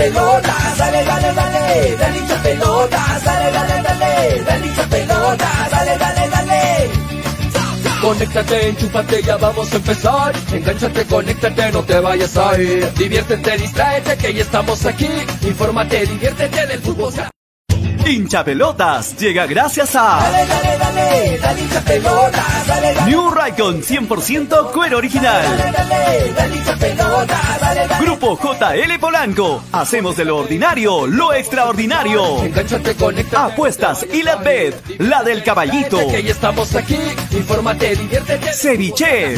pelota, dale, dale, dale, dale hincha pelota, dale, dale, dale, dale hincha pelota, dale, dale, dale. Conéctate, enchúfate, ya vamos a empezar. Engánchate, conéctate, no te vayas a ir. Diviértete, distráete, que ya estamos aquí. Infórmate, diviértete del fútbol. Hincha Pelotas llega gracias a Dale, dale, dale, dale hincha dale, dale. New Raycon 100% cuero original. Dale, dale, dale hincha pelota, dale, dale. Grupo JL Polanco. Hacemos de lo ordinario lo extraordinario. Conéctate. Apuestas y la bet, la del caballito. Que ya estamos aquí. Infórmate, diviértete. Ceviche.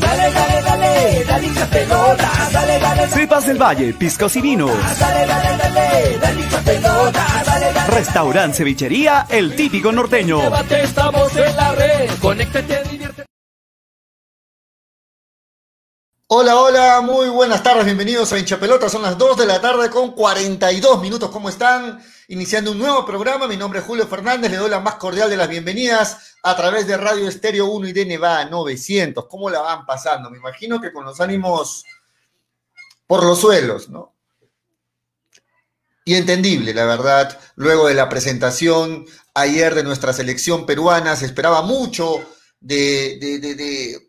Dale, dale, dale, dale hincha dale, dale. Cepas del Valle, piscos y vinos. Dale, dale, dale, dale hincha pelota, dale, dale. Restaurant Cevichería, el típico norteño. Debate, estamos en la red. Conéctate, diviértete. Hola, hola, muy buenas tardes, bienvenidos a Hincha Pelota. Son las 2 de la tarde con 42 minutos. ¿Cómo están? Iniciando un nuevo programa. Mi nombre es Julio Fernández. Le doy la más cordial de las bienvenidas a través de Radio Estéreo 1 y de Nevada 900. ¿Cómo la van pasando? Me imagino que con los ánimos por los suelos, ¿no? Y entendible, la verdad, luego de la presentación ayer de nuestra selección peruana, se esperaba mucho de, de, de, de,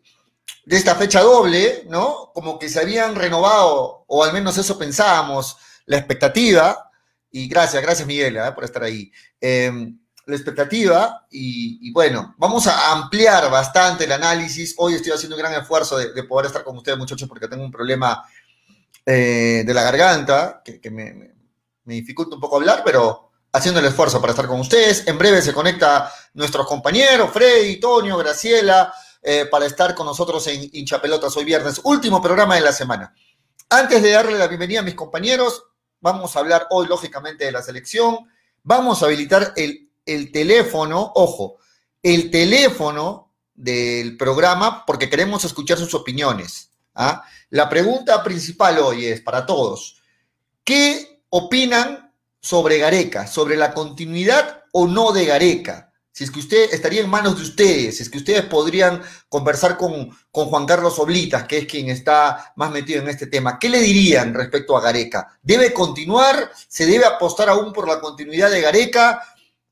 de esta fecha doble, ¿no? Como que se habían renovado, o al menos eso pensábamos, la expectativa, y gracias, gracias Miguel ¿eh? por estar ahí, eh, la expectativa, y, y, bueno, vamos a ampliar bastante el análisis, hoy estoy haciendo un gran esfuerzo de, de poder estar con ustedes muchachos porque tengo un problema eh, de la garganta, que, me dificulta un poco hablar, pero haciendo el esfuerzo para estar con ustedes. En breve se conecta nuestros compañeros, Freddy, Tonio, Graciela, eh, para estar con nosotros en Hinchapelotas hoy viernes, último programa de la semana. Antes de darle la bienvenida a mis compañeros, vamos a hablar hoy, lógicamente, de la selección. Vamos a habilitar el, el teléfono, ojo, el teléfono del programa, porque queremos escuchar sus opiniones. ¿Ah? La pregunta principal hoy es para todos. ¿Qué opinan sobre Gareca, sobre la continuidad o no de Gareca. Si es que usted estaría en manos de ustedes, si es que ustedes podrían conversar con, con Juan Carlos Oblitas, que es quien está más metido en este tema, ¿qué le dirían respecto a Gareca? ¿Debe continuar? ¿Se debe apostar aún por la continuidad de Gareca?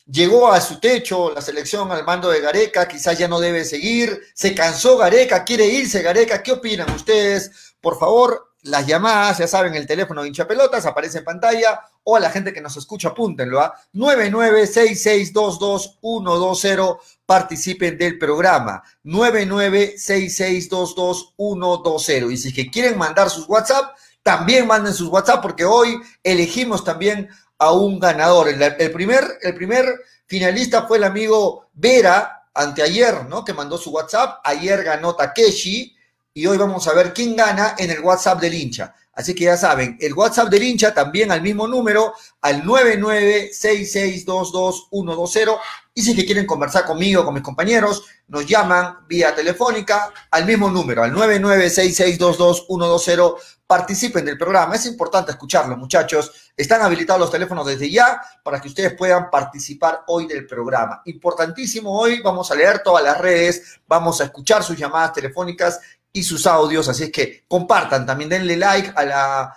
Llegó a su techo la selección al mando de Gareca, quizás ya no debe seguir, se cansó Gareca, quiere irse Gareca, ¿qué opinan ustedes? Por favor, las llamadas, ya saben, el teléfono de hincha pelotas aparece en pantalla o a la gente que nos escucha, apúntenlo a 996622120, participen del programa. 996622120 y si es que quieren mandar sus WhatsApp, también manden sus WhatsApp porque hoy elegimos también a un ganador. El, primer, el primer finalista fue el amigo Vera anteayer, ¿no? Que mandó su WhatsApp. Ayer ganó Takeshi y hoy vamos a ver quién gana en el WhatsApp del hincha. Así que ya saben, el WhatsApp del hincha también al mismo número, al 996622120. Y si es quieren conversar conmigo, con mis compañeros, nos llaman vía telefónica al mismo número, al 996622120. Participen del programa. Es importante escucharlo, muchachos. Están habilitados los teléfonos desde ya para que ustedes puedan participar hoy del programa. Importantísimo hoy, vamos a leer todas las redes, vamos a escuchar sus llamadas telefónicas y sus audios, así es que compartan, también denle like a la,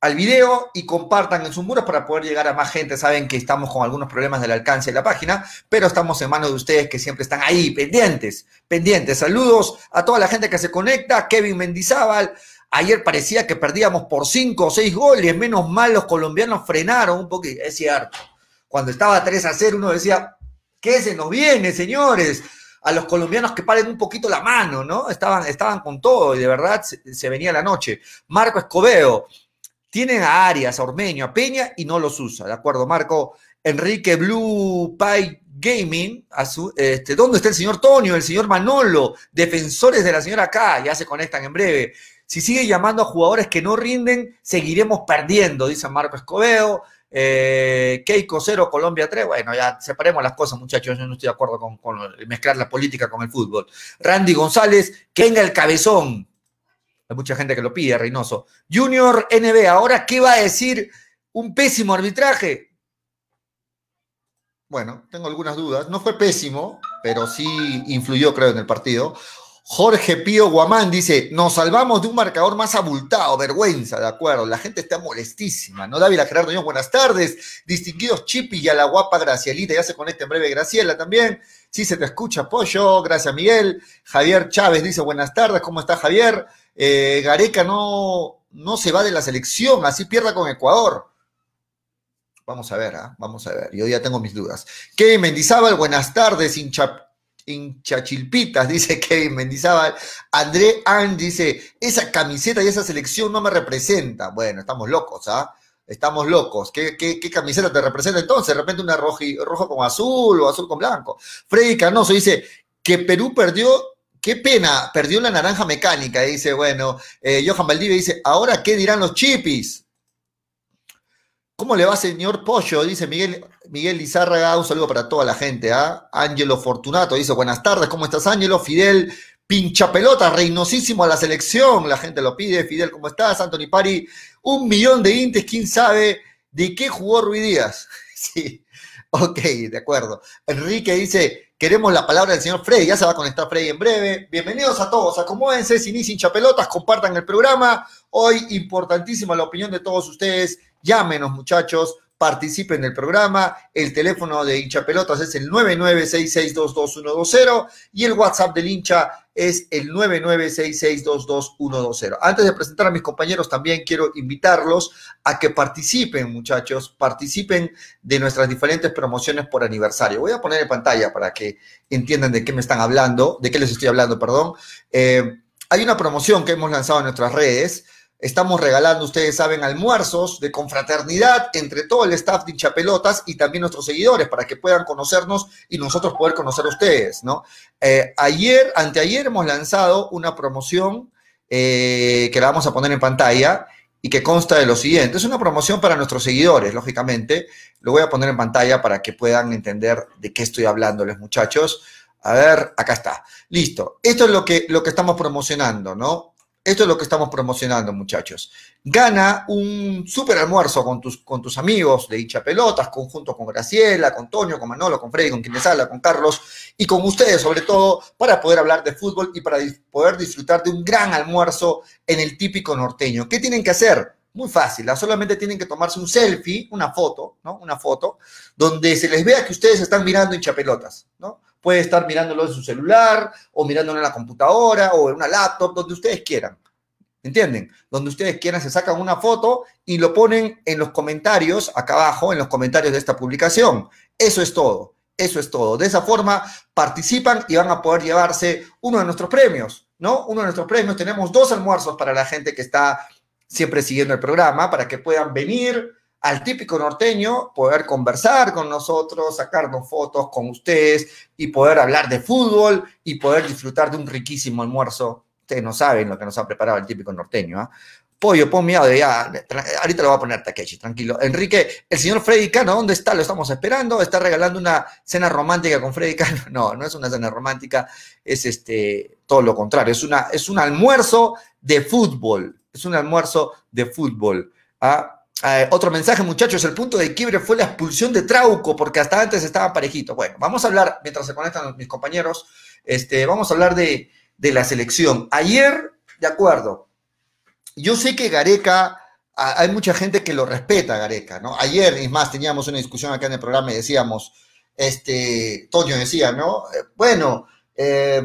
al video y compartan en sus muros para poder llegar a más gente. Saben que estamos con algunos problemas del alcance de la página, pero estamos en manos de ustedes que siempre están ahí, pendientes, pendientes. Saludos a toda la gente que se conecta, Kevin Mendizábal. Ayer parecía que perdíamos por cinco o seis goles, menos mal los colombianos frenaron un poquito, es cierto. Cuando estaba 3 a 0 uno decía, ¿qué se nos viene, señores? a los colombianos que paren un poquito la mano, ¿no? Estaban, estaban con todo y de verdad se, venía la noche. Marco Escobedo, tienen a Arias, a Ormeño, a Peña y no los usa, ¿de acuerdo, Marco? Enrique Blue Pie Gaming, a su, este, ¿dónde está el señor Tonio, el señor Manolo, defensores de la señora acá? Ya se conectan en breve. Si sigue llamando a jugadores que no rinden, seguiremos perdiendo, dice Marco Escobedo. Eh, Keiko 0, Colombia 3. Bueno, ya separemos las cosas, muchachos. Yo no estoy de acuerdo con, con, mezclar la política con el fútbol. Randy González, que venga el cabezón. Hay mucha gente que lo pide, Reynoso. Junior NB, ahora, ¿qué va a decir un pésimo arbitraje? Bueno, tengo algunas dudas. No fue pésimo, pero sí influyó, creo, en el partido. Jorge Pío Guamán dice, nos salvamos de un marcador más abultado, vergüenza, de acuerdo, la gente está molestísima, ¿no? Dávila Gerardo buenas tardes, distinguidos Chipi y a la guapa Gracielita, ya se conecta en breve Graciela también, sí se te escucha, Pollo, gracias Miguel, Javier Chávez dice, buenas tardes, ¿cómo está Javier? Eh, Gareca no, no se va de la selección, así pierda con Ecuador. Vamos a ver, ¿ah? vamos a ver, yo ya tengo mis dudas. Kevin Mendizábal, buenas tardes, hincha hinchachilpitas, dice Kevin Mendizábal. André Ann dice, esa camiseta y esa selección no me representa. Bueno, estamos locos, ¿ah? Estamos locos. ¿Qué, camiseta te representa entonces? De repente una rojo con azul o azul con blanco. Freddy Canoso dice que Perú perdió, qué pena, perdió la naranja mecánica. Dice, bueno, eh, Johan Valdivia dice, ¿ahora qué dirán los chipis? ¿Cómo le va, señor Pollo? Dice Miguel, Miguel Lizárraga, un saludo para toda la gente. ¿ah? Ángelo Fortunato dice, buenas tardes, ¿cómo estás, Ángelo? Fidel, pincha pelota, reinosísimo a la selección, la gente lo pide. Fidel, ¿cómo estás? Anthony Pari, un millón de intes, ¿quién sabe de qué jugó Ruiz Díaz? sí, ok, de acuerdo. Enrique dice, queremos la palabra del señor Freddy, ya se va a conectar Freddy en breve. Bienvenidos a todos, acomódense, sin hincha pelotas, compartan el programa. Hoy, importantísima la opinión de todos ustedes Llámenos, muchachos, participen del programa. El teléfono de hincha pelotas es el 9966222120 y el WhatsApp del hincha es el 9966222120. Antes de presentar a mis compañeros, también quiero invitarlos a que participen, muchachos, participen de nuestras diferentes promociones por aniversario. Voy a poner en pantalla para que entiendan de qué me están hablando, de qué les estoy hablando, perdón. Eh, hay una promoción que hemos lanzado en nuestras redes Estamos regalando, ustedes saben, almuerzos de confraternidad entre todo el staff de hinchapelotas y también nuestros seguidores para que puedan conocernos y nosotros poder conocer a ustedes, ¿no? Eh, ayer, anteayer hemos lanzado una promoción eh, que la vamos a poner en pantalla y que consta de lo siguiente. Es una promoción para nuestros seguidores, lógicamente. Lo voy a poner en pantalla para que puedan entender de qué estoy hablándoles, muchachos. A ver, acá está. Listo. Esto es lo que, lo que estamos promocionando, ¿no? Esto es lo que estamos promocionando, muchachos. Gana un super almuerzo con tus, con tus amigos de hincha pelotas, conjunto con Graciela, con Toño, con Manolo, con Freddy, con quien les habla, con Carlos y con ustedes, sobre todo, para poder hablar de fútbol y para poder disfrutar de un gran almuerzo en el típico norteño. ¿Qué tienen que hacer? Muy fácil, solamente tienen que tomarse un selfie, una foto, ¿no? Una foto, donde se les vea que ustedes están mirando hincha pelotas, ¿no? Puede estar mirándolo en su celular o mirándolo en la computadora o en una laptop, donde ustedes quieran. ¿Entienden? Donde ustedes quieran, se sacan una foto y lo ponen en los comentarios, acá abajo, en los comentarios de esta publicación. Eso es todo. Eso es todo. De esa forma participan y van a poder llevarse uno de nuestros premios, ¿no? Uno de nuestros premios. Tenemos dos almuerzos para la gente que está siempre siguiendo el programa, para que puedan venir, al típico norteño, poder conversar con nosotros, sacarnos fotos con ustedes y poder hablar de fútbol y poder disfrutar de un riquísimo almuerzo. Ustedes no saben lo que nos ha preparado el típico norteño. ¿ah? Pollo, pon mi ya. Ahorita lo voy a poner Takechi, tranquilo. Enrique, el señor Freddy Cano, ¿dónde está? Lo estamos esperando. ¿Está regalando una cena romántica con Freddy Cano? No, no es una cena romántica, es este, todo lo contrario. Es, una, es un almuerzo de fútbol. Es un almuerzo de fútbol. ¿ah? Eh, otro mensaje, muchachos, el punto de quiebre fue la expulsión de Trauco, porque hasta antes estaban parejitos. Bueno, vamos a hablar, mientras se conectan mis compañeros, este, vamos a hablar de, la selección. Ayer, de acuerdo, yo sé que Gareca, hay mucha gente que lo respeta, Gareca, ¿no? Ayer, es más, teníamos una discusión acá en el programa y decíamos, este, Toño decía, ¿no? Eh, bueno, eh,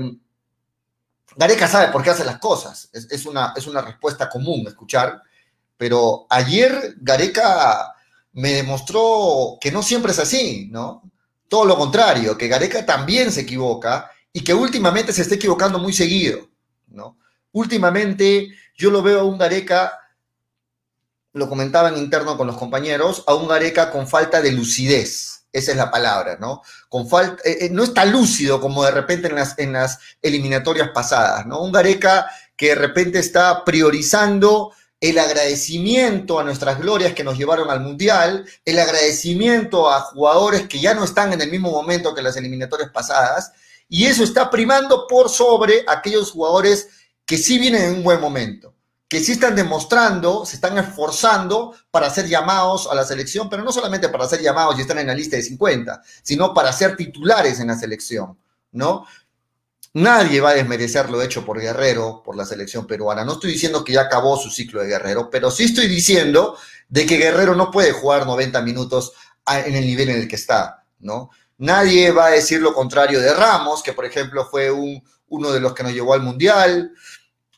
Gareca sabe por qué hace las cosas, es, una, es una respuesta común escuchar pero ayer Gareca me demostró que no siempre es así, ¿no? Todo lo contrario, que Gareca también se equivoca y que últimamente se está equivocando muy seguido, ¿no? Últimamente yo lo veo a un Gareca, lo comentaba en interno con los compañeros, a un Gareca con falta de lucidez, esa es la palabra, ¿no? Con falta, eh, eh, no está lúcido como de repente en las, en las eliminatorias pasadas, ¿no? Un Gareca que de repente está priorizando el agradecimiento a nuestras glorias que nos llevaron al Mundial, el agradecimiento a jugadores que ya no están en el mismo momento que las eliminatorias pasadas, y eso está primando por sobre aquellos jugadores que sí vienen en un buen momento, que sí están demostrando, se están esforzando para ser llamados a la selección, pero no solamente para ser llamados y estar en la lista de 50, sino para ser titulares en la selección, ¿no? Nadie va a desmerecer lo hecho por Guerrero, por la selección peruana. No estoy diciendo que ya acabó su ciclo de Guerrero, pero sí estoy diciendo de que Guerrero no puede jugar 90 minutos en el nivel en el que está, ¿no? Nadie va a decir lo contrario de Ramos, que por ejemplo fue un, uno de los que nos llevó al Mundial.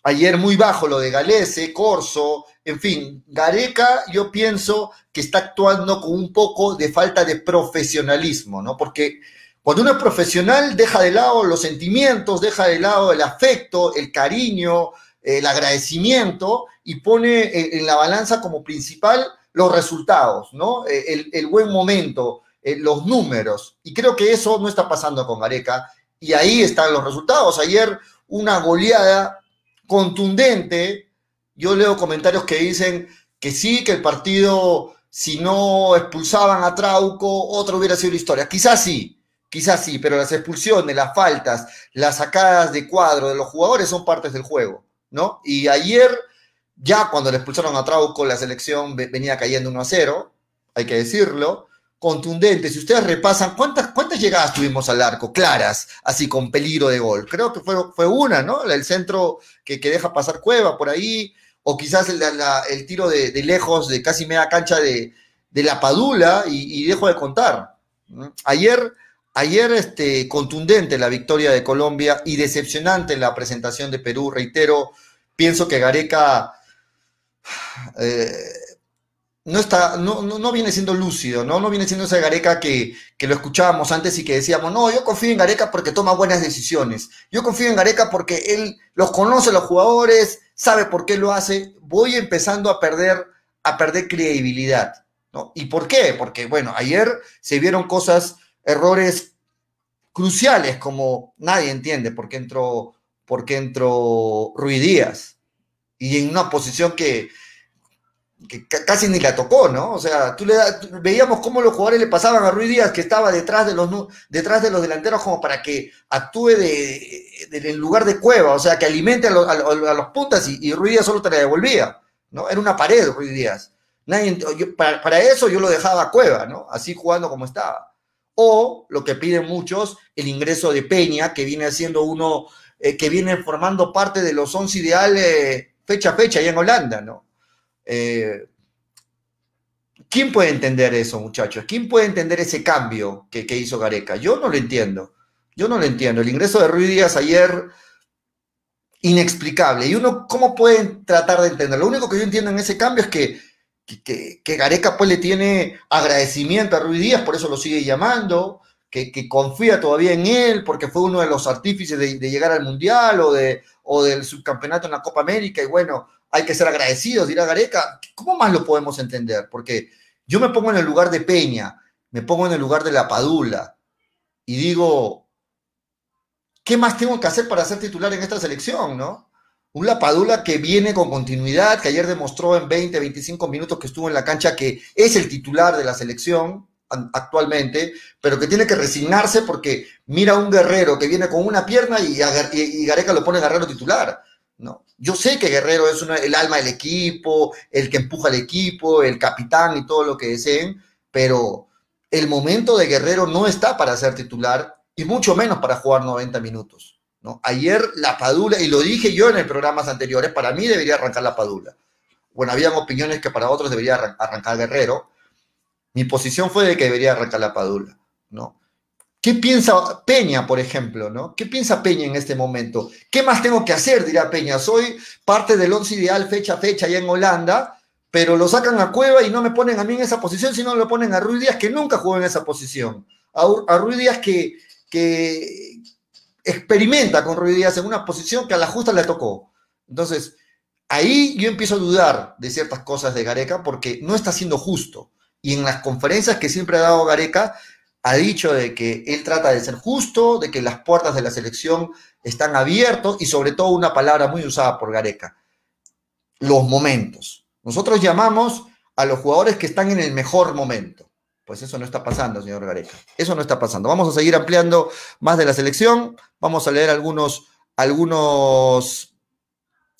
Ayer muy bajo lo de Galese, Corso, en fin, Gareca yo pienso que está actuando con un poco de falta de profesionalismo, ¿no? Porque cuando uno es profesional, deja de lado los sentimientos, deja de lado el afecto, el cariño, el agradecimiento y pone en la balanza como principal los resultados, ¿no? Eh, el, buen momento, eh, los números. Y creo que eso no está pasando con Gareca. Y ahí están los resultados. Ayer una goleada contundente. Yo leo comentarios que dicen que sí, que el partido, si no expulsaban a Trauco, otro hubiera sido la historia. Quizás sí, Quizás sí, pero las expulsiones, las faltas, las sacadas de cuadro de los jugadores son partes del juego, ¿no? Y ayer, ya cuando le expulsaron a Trauco, la selección venía cayendo 1 a 0, hay que decirlo, contundente. Si ustedes repasan, ¿cuántas, cuántas llegadas tuvimos al arco? Claras, así con peligro de gol. Creo que fue, fue una, ¿no? El centro que, que deja pasar Cueva por ahí, o quizás el, tiro de, lejos de casi media cancha de, de la Padula, y dejo de contar. Ayer Ayer, este, contundente la victoria de Colombia y decepcionante la presentación de Perú, reitero, pienso que Gareca eh, no, está, no, no, viene siendo lúcido, ¿no? No viene siendo esa Gareca que, que, lo escuchábamos antes y que decíamos, no, yo confío en Gareca porque toma buenas decisiones. Yo confío en Gareca porque él los conoce los jugadores, sabe por qué lo hace. Voy empezando a perder, a perder credibilidad, ¿no? ¿Y por qué? Porque, bueno, ayer se vieron cosas errores cruciales como nadie entiende por qué entró, por qué entró Ruiz Díaz y en una posición que, que casi ni la tocó, ¿no? O sea, tú le veíamos cómo los jugadores le pasaban a Ruiz Díaz que estaba detrás de los, detrás de los delanteros como para que actúe de, en lugar de cueva, o sea, que alimente a, los, puntas y, Ruiz Díaz solo te la devolvía, ¿no? Era una pared Ruiz Díaz. Nadie, para, para, eso yo lo dejaba a cueva, ¿no? Así jugando como estaba o lo que piden muchos, el ingreso de Peña, que viene haciendo uno, eh, que viene formando parte de los 11 ideales fecha a fecha allá en Holanda, ¿no? Eh, ¿Quién puede entender eso, muchachos? ¿Quién puede entender ese cambio que, que, hizo Gareca? Yo no lo entiendo. Yo no lo entiendo. El ingreso de Ruiz Díaz ayer, inexplicable. Y uno, ¿cómo pueden tratar de entenderlo? Lo único que yo entiendo en ese cambio es que que, Gareca pues le tiene agradecimiento a Ruiz Díaz, por eso lo sigue llamando, que, confía todavía en él, porque fue uno de los artífices de, llegar al Mundial o, o del subcampeonato en la Copa América, y bueno, hay que ser agradecidos, dirá Gareca. ¿Cómo más lo podemos entender? Porque yo me pongo en el lugar de Peña, me pongo en el lugar de la Padula, y digo, ¿qué más tengo que hacer para ser titular en esta selección, no? Un Lapadula que viene con continuidad, que ayer demostró en 20, 25 minutos que estuvo en la cancha que es el titular de la selección actualmente, pero que tiene que resignarse porque mira a un guerrero que viene con una pierna y, Gareca lo pone guerrero titular. ¿no? Yo sé que Guerrero es el alma del equipo, el que empuja al equipo, el capitán y todo lo que deseen, pero el momento de Guerrero no está para ser titular y mucho menos para jugar 90 minutos. Ayer la Padula, y lo dije yo en el programas anteriores, para mí debería arrancar la Padula. Bueno, habían opiniones que para otros debería arrancar Guerrero. Mi posición fue de que debería arrancar la Padula, ¿no? ¿Qué piensa Peña, por ejemplo, ¿no? ¿Qué piensa Peña en este momento? ¿Qué más tengo que hacer? Dirá Peña. Soy parte del once ideal fecha a fecha allá en Holanda, pero lo sacan a Cueva y no me ponen a mí en esa posición, sino lo ponen a Ruiz Díaz, que nunca jugó en esa posición. A, a Ruiz Díaz que, que, experimenta con Ruiz en una posición que a la justa le tocó. Entonces, ahí yo empiezo a dudar de ciertas cosas de Gareca porque no está siendo justo. Y en las conferencias que siempre ha dado Gareca, ha dicho de que él trata de ser justo, de que las puertas de la selección están abiertas y sobre todo una palabra muy usada por Gareca, los momentos. Nosotros llamamos a los jugadores que están en el mejor momento. Pues eso no está pasando, señor Gareca. Eso no está pasando. Vamos a seguir ampliando más de la selección. Vamos a leer algunos, algunos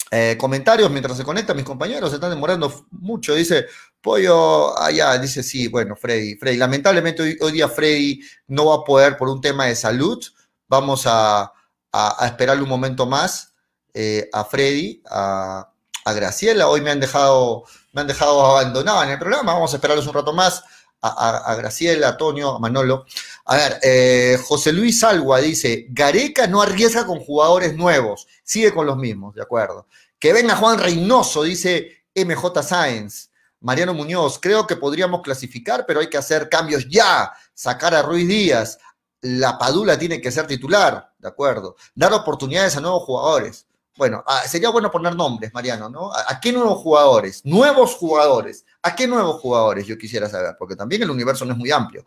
eh, comentarios mientras se conectan mis compañeros. Se están demorando mucho. Dice, Pollo, allá, dice, sí, bueno, Freddy. Freddy, lamentablemente hoy, día Freddy no va a poder por un tema de salud. Vamos a, a, esperarle un momento más eh, a Freddy, a, Graciela. Hoy me han dejado, me han dejado abandonado en el programa. Vamos a esperarlos un rato más. A, Graciela, a Antonio, a Manolo. A ver, eh, José Luis Algua dice, Gareca no arriesga con jugadores nuevos, sigue con los mismos, de acuerdo. Que venga Juan Reynoso, dice MJ Sáenz. Mariano Muñoz, creo que podríamos clasificar, pero hay que hacer cambios ya, sacar a Ruiz Díaz, la Padula tiene que ser titular, ¿de acuerdo? Dar oportunidades a nuevos jugadores. Bueno, ah, sería bueno poner nombres, Mariano, ¿no? ¿A, qué nuevos jugadores? Nuevos jugadores. ¿A qué nuevos jugadores? Yo quisiera saber, porque también el universo no es muy amplio.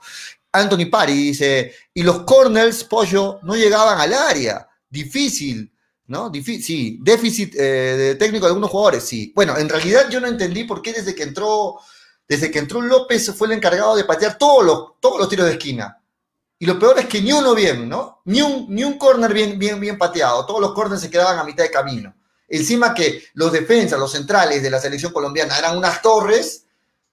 Anthony Pari dice, y los corners, pollo, no llegaban al área. Difícil, ¿no? Difícil, sí. Déficit eh, técnico de algunos jugadores, sí. Bueno, en realidad yo no entendí por qué desde que entró, desde que entró López fue el encargado de patear todos los, todos los tiros de esquina. Y lo peor es que ni uno bien, ¿no? Ni un, ni un corner bien, bien, bien pateado. Todos los corners se quedaban a mitad de camino. Encima que los defensas, los centrales de la selección colombiana eran unas torres,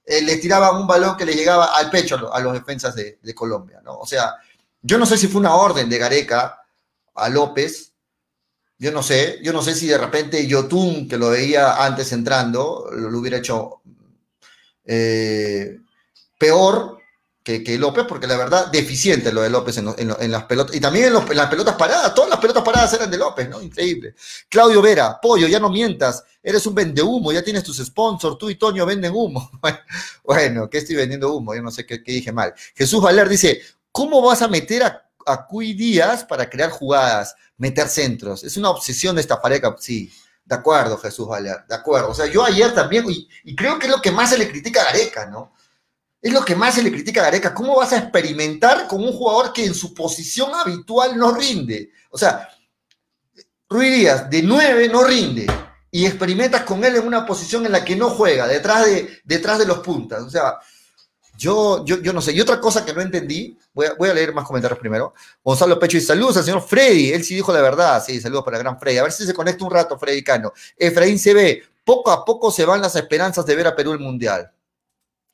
eh, les tiraban un balón que le llegaba al pecho a los, defensas de, Colombia, ¿no? O sea, yo no sé si fue una orden de Gareca a López, yo no sé, yo no sé si de repente Yotun, que lo veía antes entrando, lo, hubiera hecho eh, peor, que, López, porque la verdad, deficiente lo de López en, las pelotas, y también en, las pelotas paradas, todas las pelotas paradas eran de López, ¿no? Increíble. Claudio Vera, pollo, ya no mientas, eres un vende humo, ya tienes tus sponsors, tú y Toño venden humo. bueno, ¿qué estoy vendiendo humo? Yo no sé qué, dije mal. Jesús Valer dice, ¿cómo vas a meter a, a Cuy Díaz para crear jugadas, meter centros? Es una obsesión de esta pareja, sí. De acuerdo, Jesús Valer, de acuerdo. O sea, yo ayer también, y, y creo que es lo que más se le critica a Gareca, ¿no? Es lo que más se le critica a Gareca. ¿Cómo vas a experimentar con un jugador que en su posición habitual no rinde? O sea, Ruiz Díaz de 9 no rinde y experimentas con él en una posición en la que no juega, detrás de, detrás de los puntas. O sea, yo, yo, yo no sé. Y otra cosa que no entendí, voy a, leer más comentarios primero. Gonzalo Pecho y saludos al señor Freddy. Él sí dijo la verdad. Sí, saludos para el gran Freddy. A ver si se conecta un rato, Freddy Cano. Efraín se ve. Poco a poco se van las esperanzas de ver a Perú el Mundial.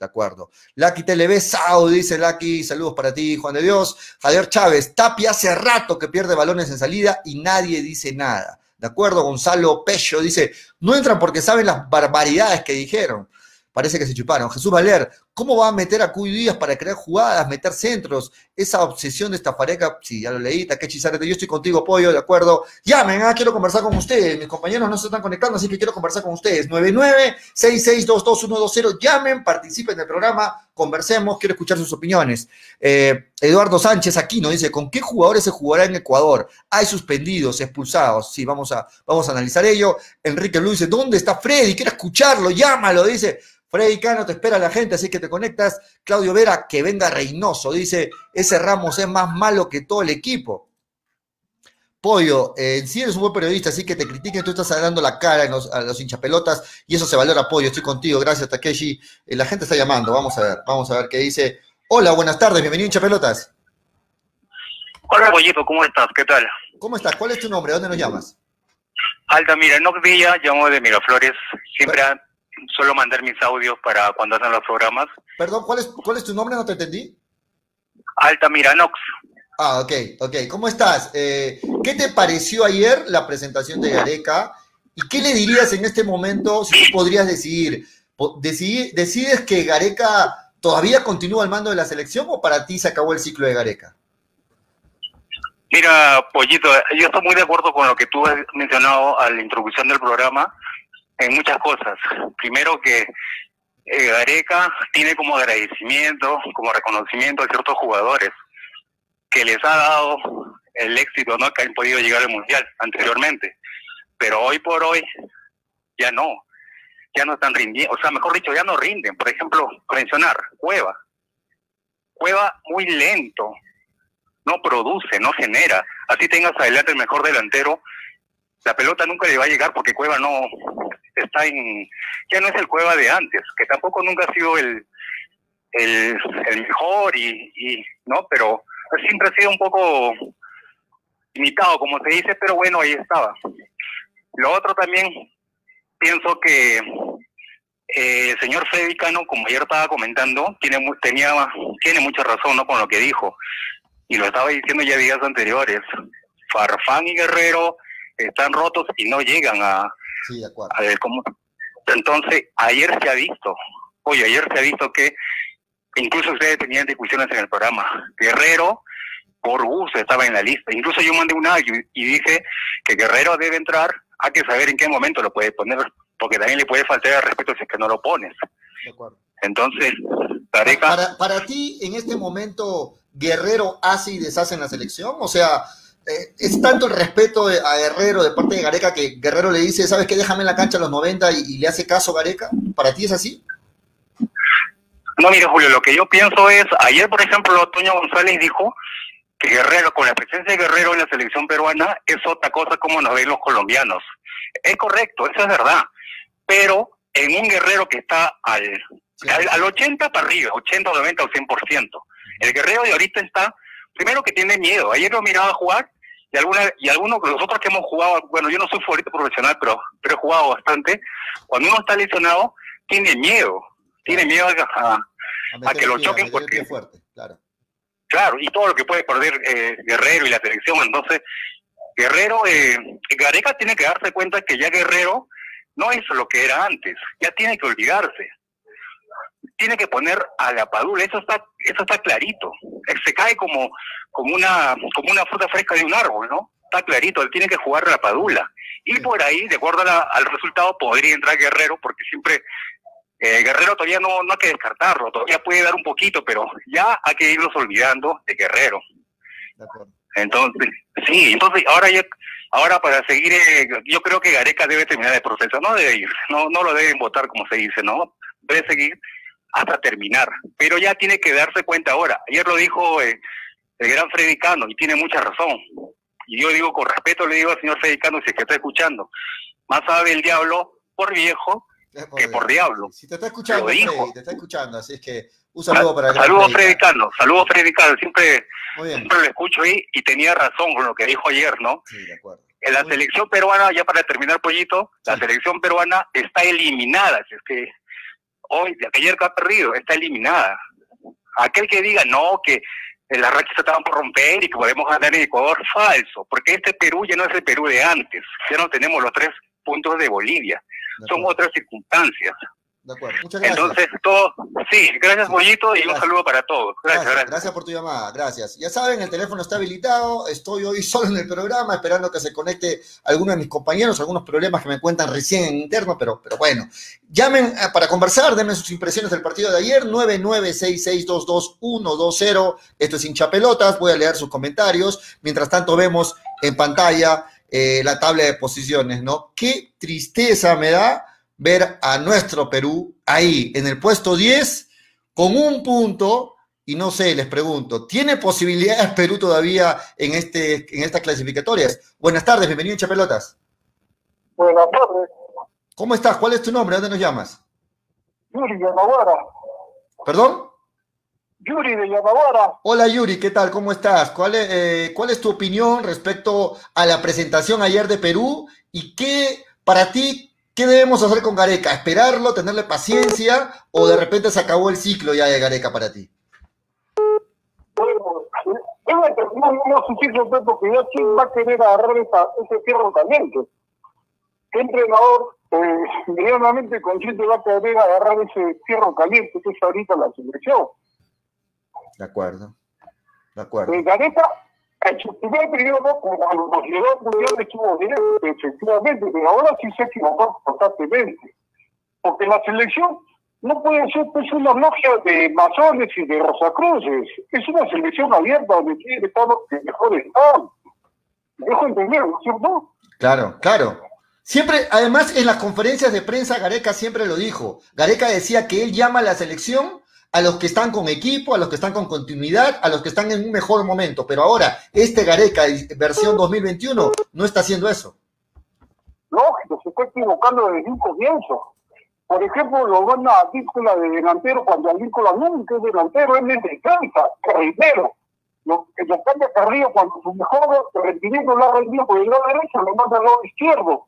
De acuerdo. Lucky TV, Sao, dice Lucky, saludos para ti, Juan de Dios. Javier Chávez, Tapia hace rato que pierde balones en salida y nadie dice nada. De acuerdo, Gonzalo Pecho dice, no entran porque saben las barbaridades que dijeron parece que se chuparon. Jesús Valer, ¿cómo va a meter a Cuy Díaz para crear jugadas, meter centros? Esa obsesión de esta pareja, ya lo leí, que Chizárate, yo estoy contigo, Pollo, de acuerdo. Llamen, ah, quiero conversar con ustedes. Mis compañeros no se están conectando, así que quiero conversar con ustedes. 9966222120, llamen, participen del programa, conversemos, quiero escuchar sus opiniones. Eh, Eduardo Sánchez aquí nos dice, ¿con qué jugadores se jugará en Ecuador? Hay suspendidos, expulsados. Sí, vamos a, vamos a analizar ello. Enrique Luis dice, ¿dónde está Freddy? Quiero escucharlo, llámalo, dice. Freddy Cano te espera la gente, así que te conectas. Claudio Vera, que venga Reynoso. Dice, ese Ramos es más malo que todo el equipo. Pollo, eh, sí eres un buen periodista, así que te critiquen, tú estás dando la cara a los hinchapelotas y eso se valora, Pollo. Estoy contigo, gracias, Takeshi. Eh, la gente está llamando, vamos a ver, vamos a ver qué dice. Hola, buenas tardes, bienvenido, hinchapelotas. Hola, Pollito, ¿cómo estás? ¿Qué tal? ¿Cómo estás? ¿Cuál es tu nombre? ¿Dónde nos llamas? Altamira, no Villa, llamo de Miraflores. Siempre solo mandar mis audios para cuando hacen los programas. Perdón, ¿cuál es, cuál es tu nombre? No te entendí. Altamiranox. Ah, ok, ok. ¿Cómo estás? Eh, ¿Qué te pareció ayer la presentación de Gareca? ¿Y qué le dirías en este momento si tú podrías decidir? ¿Decides que Gareca todavía continúa al mando de la selección o para ti se acabó el ciclo de Gareca? Mira, Pollito, yo estoy muy de acuerdo con lo que tú has mencionado a la introducción del programa en muchas cosas. Primero que eh, Gareca tiene como agradecimiento, como reconocimiento a ciertos jugadores que les ha dado el éxito ¿no? que han podido llegar al Mundial anteriormente. Pero hoy por hoy ya no, ya no están rindiendo, o sea, mejor dicho, ya no rinden. Por ejemplo, mencionar Cueva. Cueva muy lento, no produce, no genera. Así tengas adelante el mejor delantero, la pelota nunca le va a llegar porque Cueva no está en, ya no es el Cueva de antes, que tampoco nunca ha sido el, el, mejor y, y, no, pero siempre ha sido un poco limitado, como se dice, pero bueno, ahí estaba. Lo otro también, pienso que eh, el señor Freddy como ayer estaba comentando, tiene, tenía, tiene mucha razón ¿no? con lo que dijo, y lo estaba diciendo ya días anteriores Farfán y Guerrero están rotos y no llegan a, Sí, de acuerdo. a ver cómo. Entonces, ayer se ha visto, oye, ayer se ha visto que incluso ustedes tenían discusiones en el programa. Guerrero, por gusto, estaba en la lista. Incluso yo mandé un audio y dije que Guerrero debe entrar, hay que saber en qué momento lo puede poner, porque también le puede faltar el respeto si es que no lo pones. de acuerdo. Entonces, Gareca, Para, para ti, en este momento, Guerrero hace y deshace en la selección. O sea, es tanto el respeto a Guerrero de parte de Gareca que Guerrero le dice, ¿sabes qué? Déjame en la cancha a los 90 y, y le hace caso Gareca. ¿Para ti es así? No, mire, Julio, lo que yo pienso es, ayer, por ejemplo, Toño González dijo que Guerrero, con la presencia de Guerrero en la selección peruana, es otra cosa como nos ven los colombianos. Es correcto, eso es verdad. Pero en un Guerrero que está al, Sí. al, al 80 para arriba, 80, 90 o 100%. El Guerrero de ahorita está, primero que tiene miedo. Ayer lo miraba jugar y alguna y algunos de los otros que hemos jugado, bueno, yo no soy futbolista profesional, pero, pero he jugado bastante. Cuando uno está lesionado, tiene miedo. Tiene miedo a, que lo choquen porque- fuerte, claro. Claro, y todo lo que puede perder eh, Guerrero y la selección. Entonces, Guerrero, eh, Gareca tiene que darse cuenta que ya Guerrero no es lo que era antes, ya tiene que olvidarse. Tiene que poner a la padula, eso está, eso está clarito. Se cae como, como una, como una fruta fresca de un árbol, ¿no? Está clarito, él tiene que jugar a la padula. Y por ahí, de acuerdo a la- al resultado, podría entrar Guerrero, porque siempre eh, Guerrero todavía no, no hay que descartarlo, todavía puede dar un poquito, pero ya hay que irlos olvidando de Guerrero. De acuerdo. Entonces, sí, entonces ahora ya, ahora para seguir, eh, yo creo que Gareca debe terminar el proceso, no debe irse, no, no lo deben votar como se dice, no, debe seguir hasta terminar, pero ya tiene que darse cuenta ahora. Ayer lo dijo eh, el gran Freddy Cano y tiene mucha razón. Y yo digo con respeto le digo al señor Freddy Cano si es que está escuchando, más sabe el diablo por viejo Es que por diablo. Si te está escuchando. Freddy, te está escuchando, así es que un saludo para el Saludos Freddy Freddy Cano, saludos Freddy Cano, siempre, siempre lo escucho ahí y tenía razón con lo que dijo ayer, ¿no? Sí, de acuerdo. En la Muy- selección peruana, ya para terminar, Pollito, la selección peruana está eliminada. Si es que hoy, de ayer que ha perdido, está eliminada. Aquel que diga, no, que las rachas se estaban por romper y que podemos ganar en Ecuador, falso, porque este Perú ya no es el Perú de antes. Ya no tenemos los tres puntos de Bolivia. Son otras circunstancias. De acuerdo. Muchas gracias. Entonces, todo, sí, gracias, Sí. Pollito, y un saludo para todos. Gracias, Gracias, gracias. por tu llamada, gracias. Ya saben, el teléfono está habilitado, estoy hoy solo en el programa esperando que se conecte alguno de mis compañeros, algunos problemas que me cuentan recién en interno, pero, pero bueno, llamen eh, para conversar, denme sus impresiones del partido de ayer, 996622120, esto es hincha pelotas, voy a leer sus comentarios, mientras tanto vemos en pantalla eh, la tabla de posiciones, ¿no? Qué tristeza me da ver a nuestro Perú ahí, en el puesto 10, con un punto, y no sé, les pregunto, ¿tiene posibilidades Perú todavía en, este, en estas clasificatorias? Buenas tardes, bienvenido en Chapelotas. Buenas tardes, ¿Cómo estás? ¿Cuál es tu nombre? ¿Dónde nos llamas? Yuri de Yamaguara. ¿Perdón? Yuri de Yamaguara. Hola Yuri, ¿qué tal? ¿Cómo estás? ¿Cuál es, eh, ¿Cuál es tu opinión respecto a la presentación ayer de Perú? ¿Y qué, para ti, qué debemos hacer con Gareca? ¿Esperarlo, tenerle paciencia o de repente se acabó el ciclo ya de Gareca para ti? Bueno, terminar no su ciclo, porque ya quién va a querer agarrar esa, ese fierro caliente. ¿Qué entrenador eh, medianamente consciente va a querer agarrar ese fierro caliente que es ahorita la selección? De acuerdo, de acuerdo. Eh, Gareca, en su primer periodo, cuando al mundial, estuvo bien, efectivamente, pero ahora sí se equivocó constantemente. Porque la selección no puede ser pues una logia de masones y de rosacruces. Es una selección abierta donde tiene que estar los que mejor están. ¿Me dejo entender, no es cierto? Claro, claro. Siempre, además, en las conferencias de prensa, Gareca siempre lo dijo. Gareca decía que él llama a la selección a los que están con equipo, a los que están con continuidad, a los que están en un mejor momento. Pero ahora, este Gareca, versión 2021, no está haciendo eso. Lógico, se está equivocando desde un comienzo. Por ejemplo, lo van a Vícola de delantero cuando a Vícola nunca es delantero, él es defensa, carrilero. Lo, lo cambia Carrillo cuando su mejor rendimiento lo ha rendido por el lado derecho, lo manda al lado izquierdo.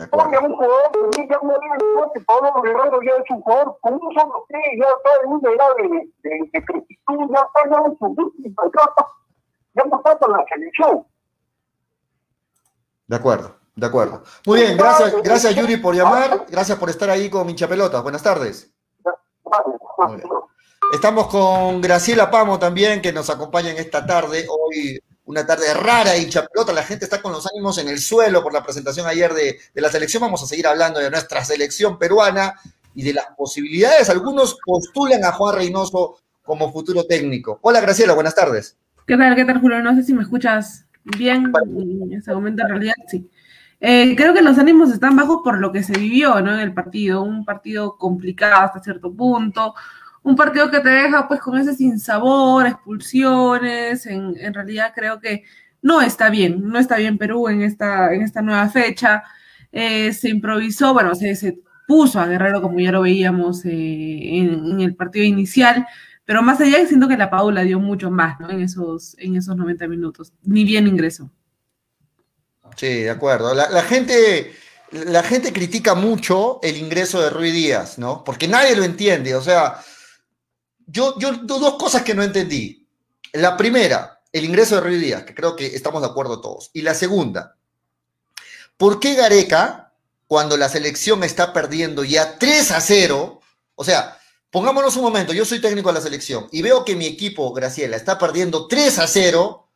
De Porque acuerdo. un jugador que ya no es que Pablo Guerrero ya es un jugador con un solo pie, ya está en un grado de, de, de crecitud, ya está ya en su última etapa, ya no está con la selección. De acuerdo, de acuerdo. Muy bien, gracias, gracias Yuri por llamar, gracias por estar ahí con Hincha Pelotas. Buenas tardes. Estamos con Graciela Pamo también, que nos acompaña en esta tarde. Hoy una tarde rara, hincha pelota, la gente está con los ánimos en el suelo por la presentación ayer de, de, la selección. Vamos a seguir hablando de nuestra selección peruana y de las posibilidades. Algunos postulan a Juan Reynoso como futuro técnico. Hola Graciela, buenas tardes. ¿Qué tal, qué tal, Julio? No sé si me escuchas bien en ese momento, en realidad sí. Eh, creo que los ánimos están bajos por lo que se vivió ¿no? en el partido, un partido complicado hasta cierto punto, un partido que te deja pues con ese sinsabor, expulsiones, en, en, realidad creo que no está bien, no está bien Perú en esta, en esta nueva fecha, eh, se improvisó, bueno, se, se, puso a Guerrero como ya lo veíamos eh, en, el partido inicial, pero más allá siento que la Paula dio mucho más ¿no? en, esos, en esos 90 minutos, ni bien ingresó. Sí, de acuerdo. La, la, gente, la gente critica mucho el ingreso de Rui Díaz, ¿no? Porque nadie lo entiende. O sea, yo, yo dos cosas que no entendí. La primera, el ingreso de Rui Díaz, que creo que estamos de acuerdo todos. Y la segunda, ¿por qué Gareca, cuando la selección está perdiendo ya 3 a 0, o sea, pongámonos un momento, yo soy técnico de la selección y veo que mi equipo, Graciela, está perdiendo 3 a 0,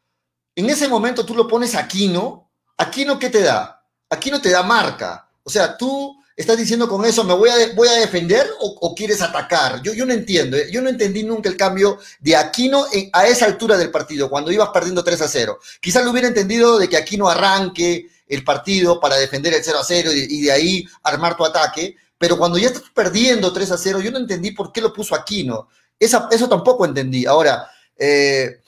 en ese momento tú lo pones a Aquino, Aquino ¿qué te da? Aquino te da marca. O sea, tú estás diciendo con eso, ¿me voy a, voy a defender o, quieres atacar? Yo, yo no entiendo, ¿eh? yo no entendí nunca el cambio de Aquino a esa altura del partido, cuando ibas perdiendo 3 a 0. Quizás lo hubiera entendido de que Aquino arranque el partido para defender el 0 a 0 y, y de ahí armar tu ataque, pero cuando ya estás perdiendo 3 a 0, yo no entendí por qué lo puso Aquino. Esa, eso tampoco entendí. Ahora, eh,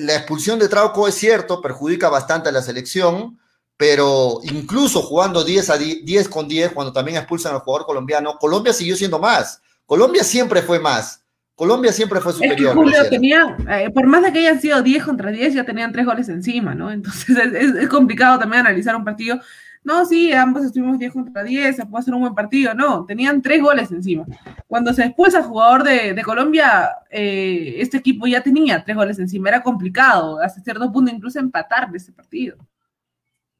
la expulsión de Trauco es cierto, perjudica bastante a la selección, pero incluso jugando 10, a 10, 10 con 10, cuando también expulsan al jugador colombiano, Colombia siguió siendo más. Colombia siempre fue más. Colombia siempre fue superior. Es que Julio tenía, eh, por más de que hayan sido 10 contra 10, ya tenían tres goles encima, ¿no? Entonces es, es, es complicado también analizar un partido no, sí, ambos estuvimos 10 contra 10, se puede hacer un buen partido. No, tenían tres goles encima. Cuando se expulsa al jugador de, de Colombia, eh, este equipo ya tenía tres goles encima. Era complicado, hasta cierto punto, incluso empatar de ese partido.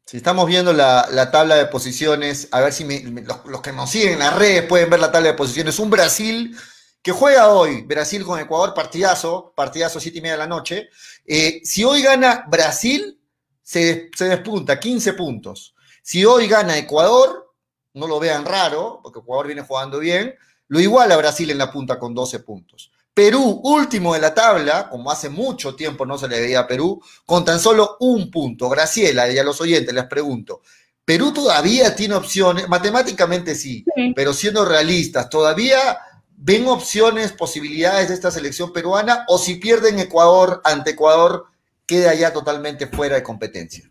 Si estamos viendo la, la tabla de posiciones, a ver si los, los, que nos siguen en las redes pueden ver la tabla de posiciones. Un Brasil que juega hoy, Brasil con Ecuador, partidazo, partidazo siete y media de la noche. Eh, si hoy gana Brasil, se, se despunta 15 puntos. Si hoy gana Ecuador, no lo vean raro, porque Ecuador viene jugando bien, lo iguala Brasil en la punta con 12 puntos. Perú, último de la tabla, como hace mucho tiempo no se le veía a Perú, con tan solo un punto. Graciela, y a los oyentes les pregunto, ¿Perú todavía tiene opciones? Matemáticamente sí, sí. pero siendo realistas, ¿todavía ven opciones, posibilidades de esta selección peruana? ¿O si pierden Ecuador ante Ecuador, queda ya totalmente fuera de competencia?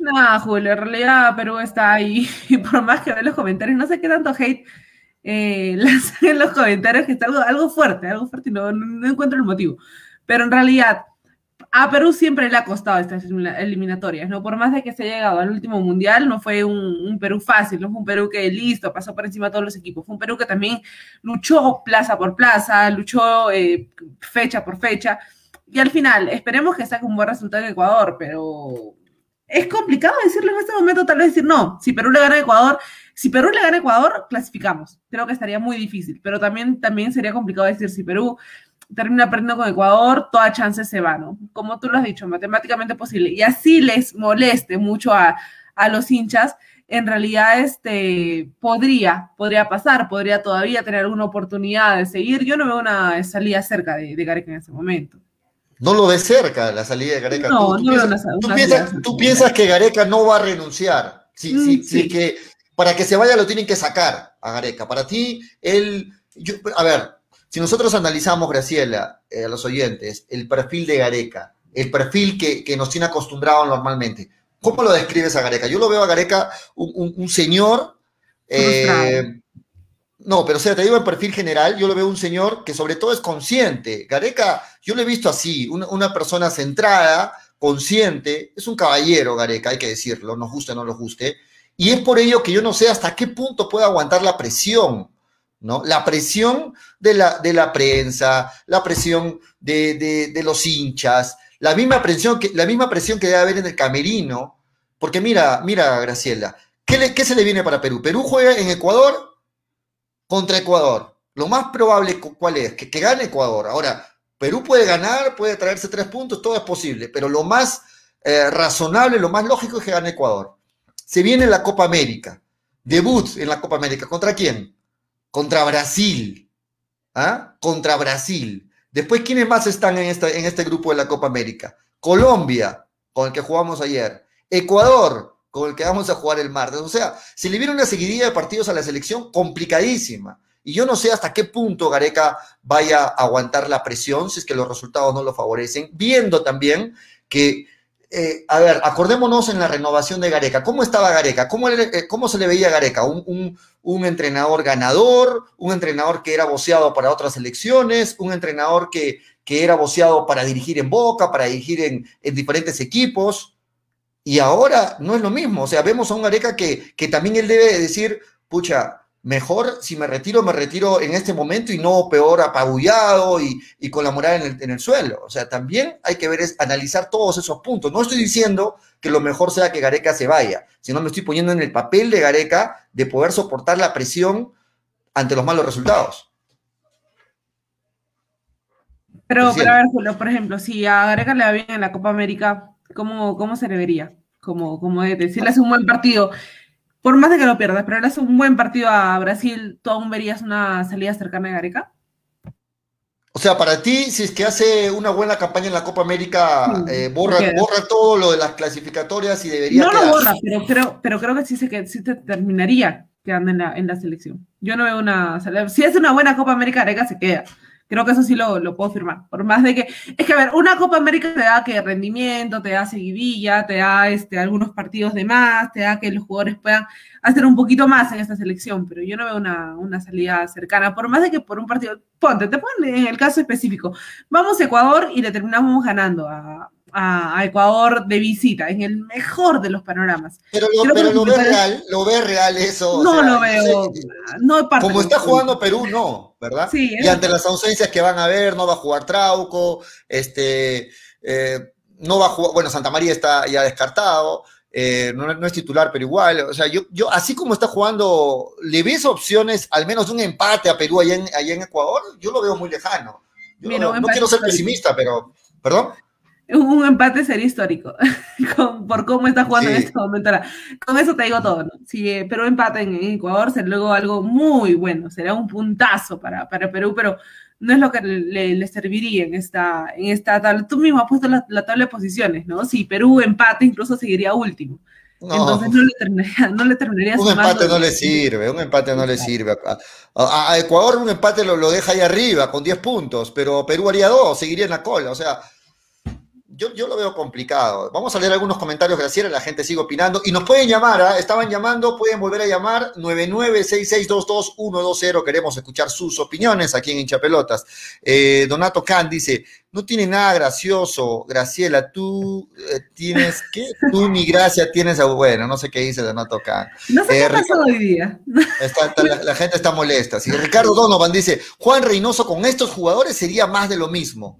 No, Julio, en realidad Perú está ahí. Y por más que ve los comentarios, no sé qué tanto hate eh, en los comentarios, que está algo, algo fuerte, algo fuerte y no, no, encuentro el motivo. Pero en realidad, a Perú siempre le ha costado estas eliminatorias, ¿no? Por más de que se haya llegado al último mundial, no fue un, un, Perú fácil, no fue un Perú que listo, pasó por encima de todos los equipos. Fue un Perú que también luchó plaza por plaza, luchó eh, fecha por fecha. Y al final, esperemos que saque un buen resultado en Ecuador, pero es complicado decirle en este momento, tal vez decir, no, si Perú le gana a Ecuador, si Perú le gana a Ecuador, clasificamos. Creo que estaría muy difícil, pero también, también sería complicado decir, si Perú termina perdiendo con Ecuador, toda chance se va, ¿no? Como tú lo has dicho, matemáticamente posible. Y así les moleste mucho a, a los hinchas, en realidad este, podría, podría pasar, podría todavía tener alguna oportunidad de seguir. Yo no veo una salida cerca de, de Gareca en ese momento no lo ves cerca la salida de Gareca. No, tú, no piensas, tú, piensas, tú, piensas, que Gareca no va a renunciar. Sí, mm, sí, sí. que para que se vaya lo tienen que sacar a Gareca. Para ti, él. Yo, a ver, si nosotros analizamos, Graciela, eh, a los oyentes, el perfil de Gareca, el perfil que, que nos tiene acostumbrado normalmente, ¿cómo lo describes a Gareca? Yo lo veo a Gareca un, un, un señor. Eh, no, pero o sea, te digo en perfil general, yo lo veo un señor que sobre todo es consciente. Gareca, yo lo he visto así, una, persona centrada, consciente, es un caballero Gareca, hay que decirlo, nos guste o no nos guste, y es por ello que yo no sé hasta qué punto puede aguantar la presión, ¿no? La presión de la, de la prensa, la presión de, de, de los hinchas, la misma presión, que, la misma presión que debe haber en el camerino, Porque mira, mira, Graciela, ¿qué, ¿qué se le viene para Perú? Perú juega en Ecuador contra Ecuador. Lo más probable, ¿cuál es? Que, gane Ecuador. Ahora, Perú puede ganar, puede traerse tres puntos, todo es posible, pero lo más eh, razonable, lo más lógico es que gane Ecuador. Se viene la Copa América. Debut en la Copa América. ¿Contra quién? Contra Brasil. ¿Ah? Contra Brasil. Después, ¿quiénes más están en, en este grupo de la Copa América? Colombia, con el que jugamos ayer. Ecuador, con el que vamos a jugar el martes. O sea, se le viene una seguidilla de partidos a la selección complicadísima. Y yo no sé hasta qué punto Gareca vaya a aguantar la presión si es que los resultados no lo favorecen, viendo también que eh, a ver, acordémonos en la renovación de Gareca. ¿Cómo estaba Gareca? ¿Cómo, eh, cómo se le veía a Gareca? ¿Un, un, entrenador ganador? ¿Un entrenador que era voceado para otras elecciones? ¿Un entrenador que, que era voceado para dirigir en Boca, para dirigir en, en, diferentes equipos? Y ahora no es lo mismo. O sea, vemos a un Gareca que, que también él debe decir, pucha, mejor si me retiro, me retiro en este momento y no peor apabullado y, y con la moral en el, en el, suelo. O sea, también hay que ver, es, analizar todos esos puntos. No estoy diciendo que lo mejor sea que Gareca se vaya, sino me estoy poniendo en el papel de Gareca de poder soportar la presión ante los malos resultados. Pero, pero a ver, Julio, por ejemplo, si a Gareca le va bien en la Copa América, ¿cómo, cómo se le vería? Como, como decirle hace un buen partido por más de que lo pierdas, pero le hace un buen partido a Brasil, ¿tú aún verías una salida cercana de Gareca? O sea, para ti, si es que hace una buena campaña en la Copa América, eh, borra, borra, todo lo de las clasificatorias y debería. No lo borra, pero, pero, pero creo que sí, se, sí te terminaría quedando en la, en la selección. Yo no veo una. Si hace una buena Copa América, Gareca se queda. Creo que eso sí lo, lo, puedo firmar. Por más de que. Es que, a ver, una Copa América te da que rendimiento, te da seguidilla, te da este, algunos partidos de más, te da que los jugadores puedan hacer un poquito más en esta selección, pero yo no veo una, una salida cercana. Por más de que por un partido. Ponte, te ponen en el caso específico. Vamos a Ecuador y le terminamos ganando a, a, Ecuador de visita, en el mejor de los panoramas. Pero lo, pero lo ves real, lo ves real eso. No o sea, lo veo. No parte como está jugando Perú, no, ¿verdad? Sí, y ante las ausencias que van a haber, no va a jugar Trauco, este, eh, no va a jugar, bueno, Santa María está ya descartado. Eh, no, no, es titular, pero igual, o sea, yo, yo, así como está jugando, ¿le ves opciones, al menos un empate a Perú allá en, allá en Ecuador? Yo lo veo muy lejano. Yo Mira, no, no quiero ser pesimista, pero, ¿perdón? Un empate sería histórico con, por cómo está jugando sí. en este momento. Con eso te digo todo, ¿no? Si eh, Perú empata en, en, Ecuador, será luego algo muy bueno, será un puntazo para, para Perú, pero no es lo que le, le, serviría en esta, en esta tabla. Tú mismo has puesto la, la, tabla de posiciones, ¿no? Si Perú empata, incluso seguiría último. No, Entonces no le terminaría, no le terminaría Un empate no le sirve, un empate no le sirve. A, a, a Ecuador un empate lo, lo, deja ahí arriba con 10 puntos, pero Perú haría dos, seguiría en la cola. O sea, yo, yo, lo veo complicado. Vamos a leer algunos comentarios, Graciela, la gente sigue opinando. Y nos pueden llamar, ¿eh? estaban llamando, pueden volver a llamar 996622120. Queremos escuchar sus opiniones aquí en Hinchapelotas. Eh, Donato Can dice, no tiene nada gracioso, Graciela, tú eh, tienes, ¿qué? Tú ni gracia tienes, a, bueno, no sé qué dice Donato Can. No sé qué pasó hoy día. Está, está, la, la, gente está molesta. Si Ricardo Donovan dice, Juan Reynoso con estos jugadores sería más de lo mismo.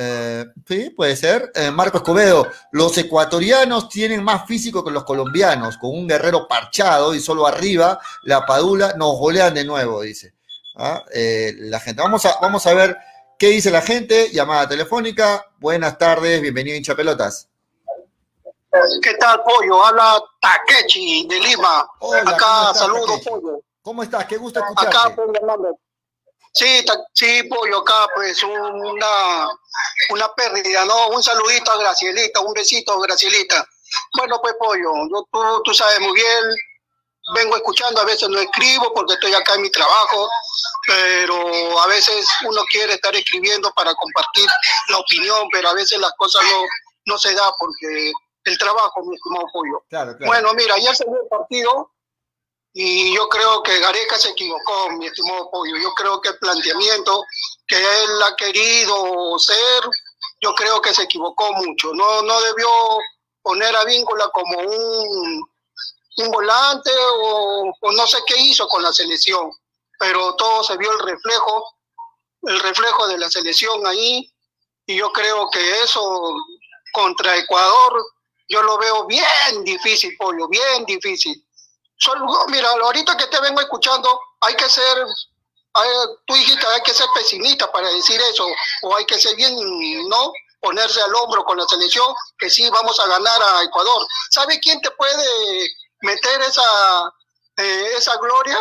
Eh, sí, puede ser. Eh, Marco Escobedo, los ecuatorianos tienen más físico que los colombianos, con un guerrero parchado y solo arriba, la padula, nos golean de nuevo, dice. ¿Ah? Eh, la gente. Vamos a, vamos a ver qué dice la gente. Llamada telefónica. Buenas tardes, bienvenido hincha pelotas. ¿Qué tal, Pollo? Habla Takechi de Lima. Hola, Acá, saludos, Pollo. ¿Cómo estás? Qué gusto escucharte. Acá, Pollo, Sí, sí, pollo, acá pues una, una pérdida, ¿no? Un saludito a Gracielita, un besito a Gracielita. Bueno, pues pollo, yo, tú, tú sabes muy bien, vengo escuchando, a veces no escribo porque estoy acá en mi trabajo, pero a veces uno quiere estar escribiendo para compartir la opinión, pero a veces las cosas no, no se da porque el trabajo, mi estimado pollo. Claro, claro. Bueno, mira, ayer se dio el partido, y yo creo que Gareca se equivocó, mi estimado Pollo. Yo creo que el planteamiento que él ha querido ser, yo creo que se equivocó mucho. No, no debió poner a Víncula como un, un volante o, o, no sé qué hizo con la selección, pero todo se vio el reflejo, el reflejo de la selección ahí. Y yo creo que eso contra Ecuador yo lo veo bien difícil, pollo, bien difícil. Solo, mira, ahorita que te vengo escuchando, hay que ser, tú dijiste, hay que ser pesimista para decir eso, o hay que ser bien, ¿no? Ponerse al hombro con la selección, que sí, vamos a ganar a Ecuador. ¿Sabe quién te puede meter esa, eh, esa gloria?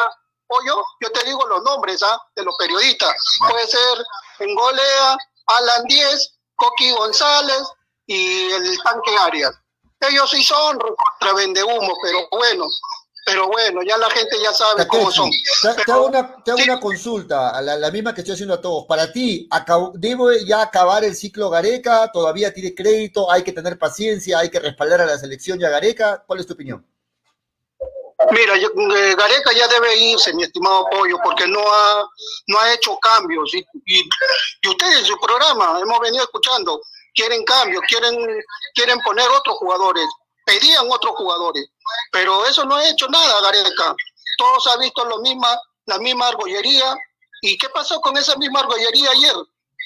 Pollo, yo te digo los nombres ¿ah? de los periodistas. Puede ser golea, Alan Díez, Coqui González y el tanque Arias. Ellos sí son contra humo, pero bueno, pero bueno, ya la gente ya sabe cómo son. Te, hago una, te hago una consulta, la, la, misma que estoy haciendo a todos. Para ti, ¿debo ya acabar el ciclo Gareca? ¿Todavía tiene crédito? ¿Hay que tener paciencia? ¿Hay que respaldar a la selección ya Gareca? ¿Cuál es tu opinión? Mira, eh, Gareca ya debe irse, mi estimado Pollo, porque no ha, no ha hecho cambios. Y, y, ustedes en su programa, hemos venido escuchando, quieren cambios, quieren, quieren poner otros jugadores, pedían otros jugadores, pero eso no ha hecho nada Gareca. Todos han visto lo misma, la misma argollería. ¿Y qué pasó con esa misma argollería ayer?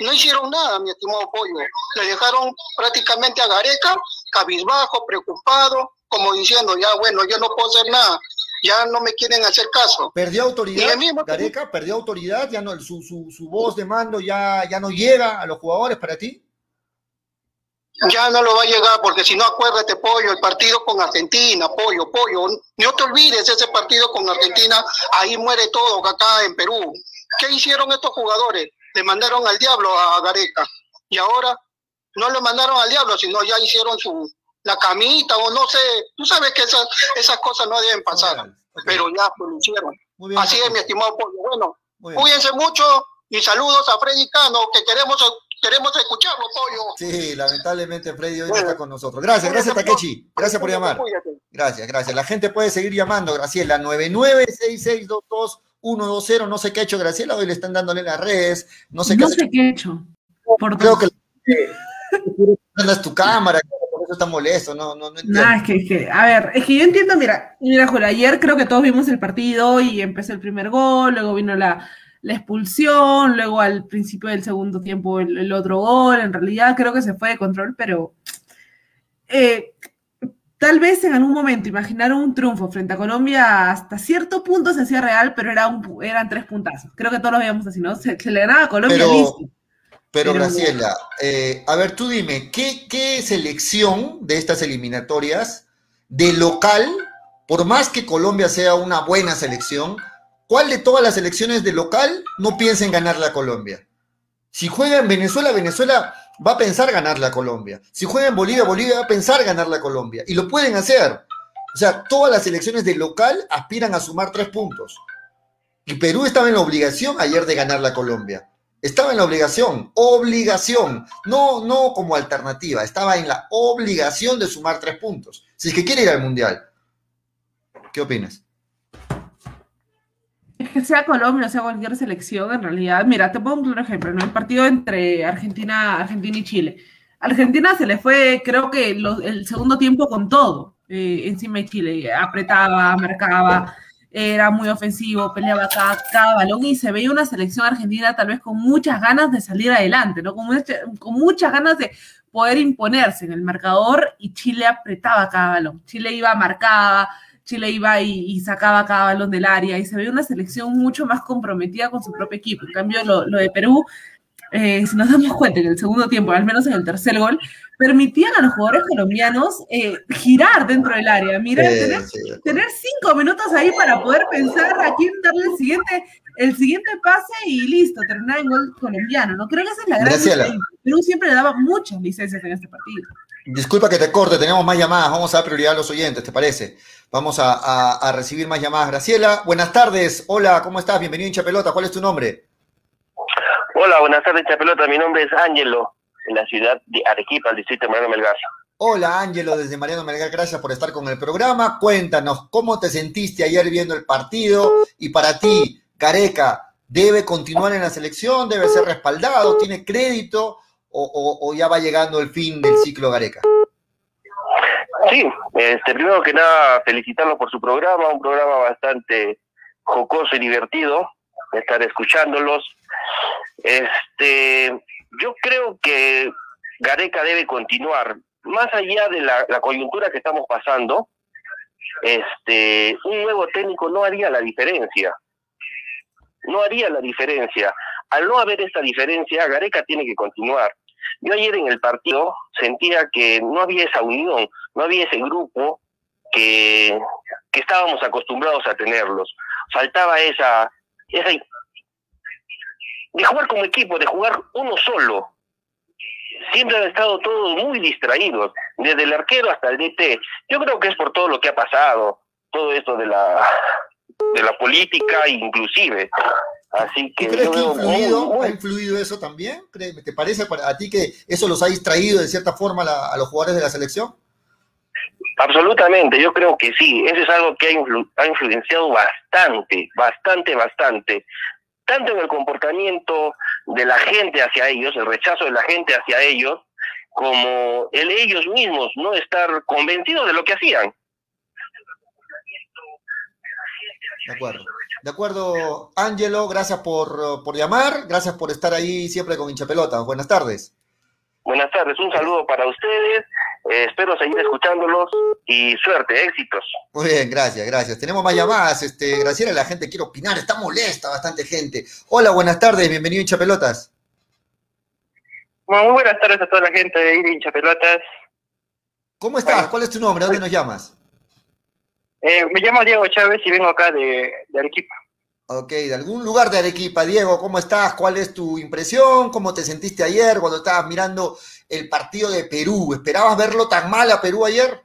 No hicieron nada, mi estimado Pollo. Le dejaron prácticamente a Gareca cabizbajo, preocupado, como diciendo, ya bueno, yo no puedo hacer nada, ya no me quieren hacer caso. ¿Perdió autoridad, Gareca? ¿Perdió autoridad? ¿Ya no, su, su, su voz de mando ya, ya no llega a los jugadores para ti? Ya no lo va a llegar, porque si no, acuérdate, Pollo, el partido con Argentina, Pollo, Pollo, no te olvides ese partido con Argentina, ahí muere todo acá en Perú. ¿Qué hicieron estos jugadores? Le mandaron al diablo a Gareca. Y ahora no lo mandaron al diablo, sino ya hicieron su, la camita o no sé, tú sabes que esas, esas cosas no deben pasar, pero ya pues lo hicieron. Así es, mi estimado Pollo. Bueno, cuídense mucho y saludos a Freddy Cano, que queremos queremos escucharlo, Pollo. Sí, lamentablemente Freddy hoy no está con nosotros. Gracias, gracias Takechi, gracias por llamar. Gracias, gracias. La gente puede seguir llamando, Graciela, 9966222120, no sé qué ha hecho Graciela, hoy le están dándole las redes, no sé qué No sé qué ha hecho. Por Creo que es tu cámara, está molesto, no, no, no entiendo. es que, es que, a ver, es que yo entiendo, mira, mira, Julio, ayer creo que todos vimos el partido y empezó el primer gol, luego vino la, la expulsión, luego al principio del segundo tiempo el, otro gol, en realidad creo que se fue de control, pero eh, tal vez en algún momento imaginaron un triunfo frente a Colombia hasta cierto punto se hacía real, pero era un, eran tres puntazos. Creo que todos lo veíamos así, ¿no? Se, le ganaba a Colombia listo. Pero, Graciela, eh, a ver, tú dime, ¿qué, ¿qué selección de estas eliminatorias de local, por más que Colombia sea una buena selección, cuál de todas las selecciones de local no piensa en ganarle a Colombia? Si juega en Venezuela, Venezuela va a pensar ganarle a Colombia. Si juega en Bolivia, Bolivia va a pensar ganarle a Colombia. Y lo pueden hacer. O sea, todas las selecciones de local aspiran a sumar tres puntos. Y Perú estaba en la obligación ayer de ganarle a Colombia. Estaba en la obligación, obligación, no, no como alternativa, estaba en la obligación de sumar tres puntos, si es que quiere ir al Mundial. ¿Qué opinas? Que sea Colombia o sea cualquier selección, en realidad, mira, te pongo un ejemplo, ¿no? El partido entre Argentina, Argentina y Chile. Argentina se le fue, creo que el segundo tiempo con todo eh, encima de Chile, apretaba, marcaba era muy ofensivo, peleaba cada, balón y se veía una selección argentina tal vez con muchas ganas de salir adelante, ¿no? Con, con muchas ganas de poder imponerse en el marcador y Chile apretaba cada balón. Chile iba, marcaba, Chile iba y, sacaba cada balón del área y se veía una selección mucho más comprometida con su propio equipo. En cambio, lo, lo de Perú eh, si nos damos cuenta en el segundo tiempo, al menos en el tercer gol, permitían a los jugadores colombianos eh, girar dentro del área, mira, tener, cinco minutos ahí para poder pensar a quién darle el siguiente, el siguiente pase y listo, terminar en gol colombiano. No creo que esa es la gran diferencia. Perú siempre le daba muchas licencias en este partido. Disculpa que te corte, tenemos más llamadas, vamos a dar prioridad a los oyentes, ¿te parece? Vamos a, a recibir más llamadas. Graciela, buenas tardes, hola, ¿cómo estás? Bienvenido Hincha Pelota, ¿cuál es tu nombre? Hola, buenas tardes, Chapelota. Mi nombre es Ángelo, en la ciudad de Arequipa, el distrito de Mariano Melgar. Hola, Ángelo, desde Mariano Melgar. Gracias por estar con el programa. Cuéntanos, ¿cómo te sentiste ayer viendo el partido? Y para ti, Careca, ¿debe continuar en la selección? ¿Debe ser respaldado? ¿Tiene crédito? ¿O, ya va llegando el fin del ciclo Gareca? Sí, este, primero que nada, felicitarlo por su programa, un programa bastante jocoso y divertido, estar escuchándolos. Este, yo creo que Gareca debe continuar. más allá de la, coyuntura que estamos pasando, este, un nuevo técnico no haría la diferencia. No haría la diferencia. Al no haber esta diferencia, Gareca tiene que continuar. Yo ayer en el partido sentía que no había esa unión, no había ese grupo que, que estábamos acostumbrados a tenerlos. Faltaba esa, esa de jugar como equipo, de jugar uno solo. Siempre han estado todos muy distraídos, desde el arquero hasta el DT. Yo creo que es por todo lo que ha pasado, todo esto de la de la política inclusive. Así que ¿Crees que ha influido, ha influido eso también? ¿Te parece a ti que eso los ha distraído de cierta forma a los jugadores de la selección? Absolutamente, yo creo que sí. Eso es algo que ha, ha influenciado bastante, bastante, bastante tanto en el comportamiento de la gente hacia ellos, el rechazo de la gente hacia ellos, como el ellos mismos no estar convencidos de lo que hacían. De acuerdo. De acuerdo, Ángelo, gracias por, por llamar, gracias por estar ahí siempre con Hinchapelota. Buenas tardes. Buenas tardes, un saludo para ustedes eh, espero seguir escuchándolos y suerte, éxitos. Muy bien, gracias, gracias. Tenemos más llamadas. Este, Graciela, la gente quiere opinar, está molesta bastante gente. Hola, buenas tardes, bienvenido Hincha Pelotas. Bueno, muy buenas tardes a toda la gente de Hincha Pelotas. ¿Cómo estás? ¿Cuál es tu nombre? ¿Dónde nos llamas? Eh, me llamo Diego Chávez y vengo acá de, de Arequipa. Ok, de algún lugar de Arequipa. Diego, ¿cómo estás? ¿Cuál es tu impresión? ¿Cómo te sentiste ayer cuando estabas mirando el partido de Perú. ¿Esperabas verlo tan mal a Perú ayer?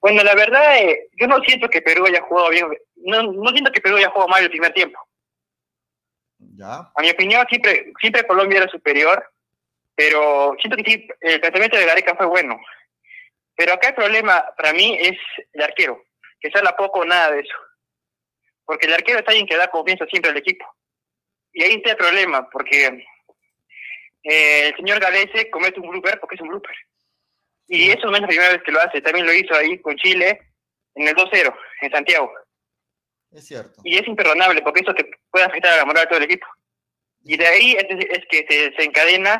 Bueno, la verdad, eh, yo no siento que Perú haya jugado bien. No, no siento que Perú haya jugado mal el primer tiempo. Ya. A mi opinión, siempre, siempre Colombia era superior, pero siento que sí, el planteamiento de Gareca fue bueno. Pero acá el problema para mí es el arquero, que se habla poco o nada de eso. Porque el arquero está alguien que da confianza siempre al equipo. Y ahí está el problema, porque eh, el señor Galese comete un blooper porque es un blooper. Y eso no es la primera vez que lo hace, también lo hizo ahí con Chile en el 2-0, en Santiago. Es cierto. Y es imperdonable porque eso te puede afectar a la moral de todo el equipo. Y de ahí es, que se, se, encadena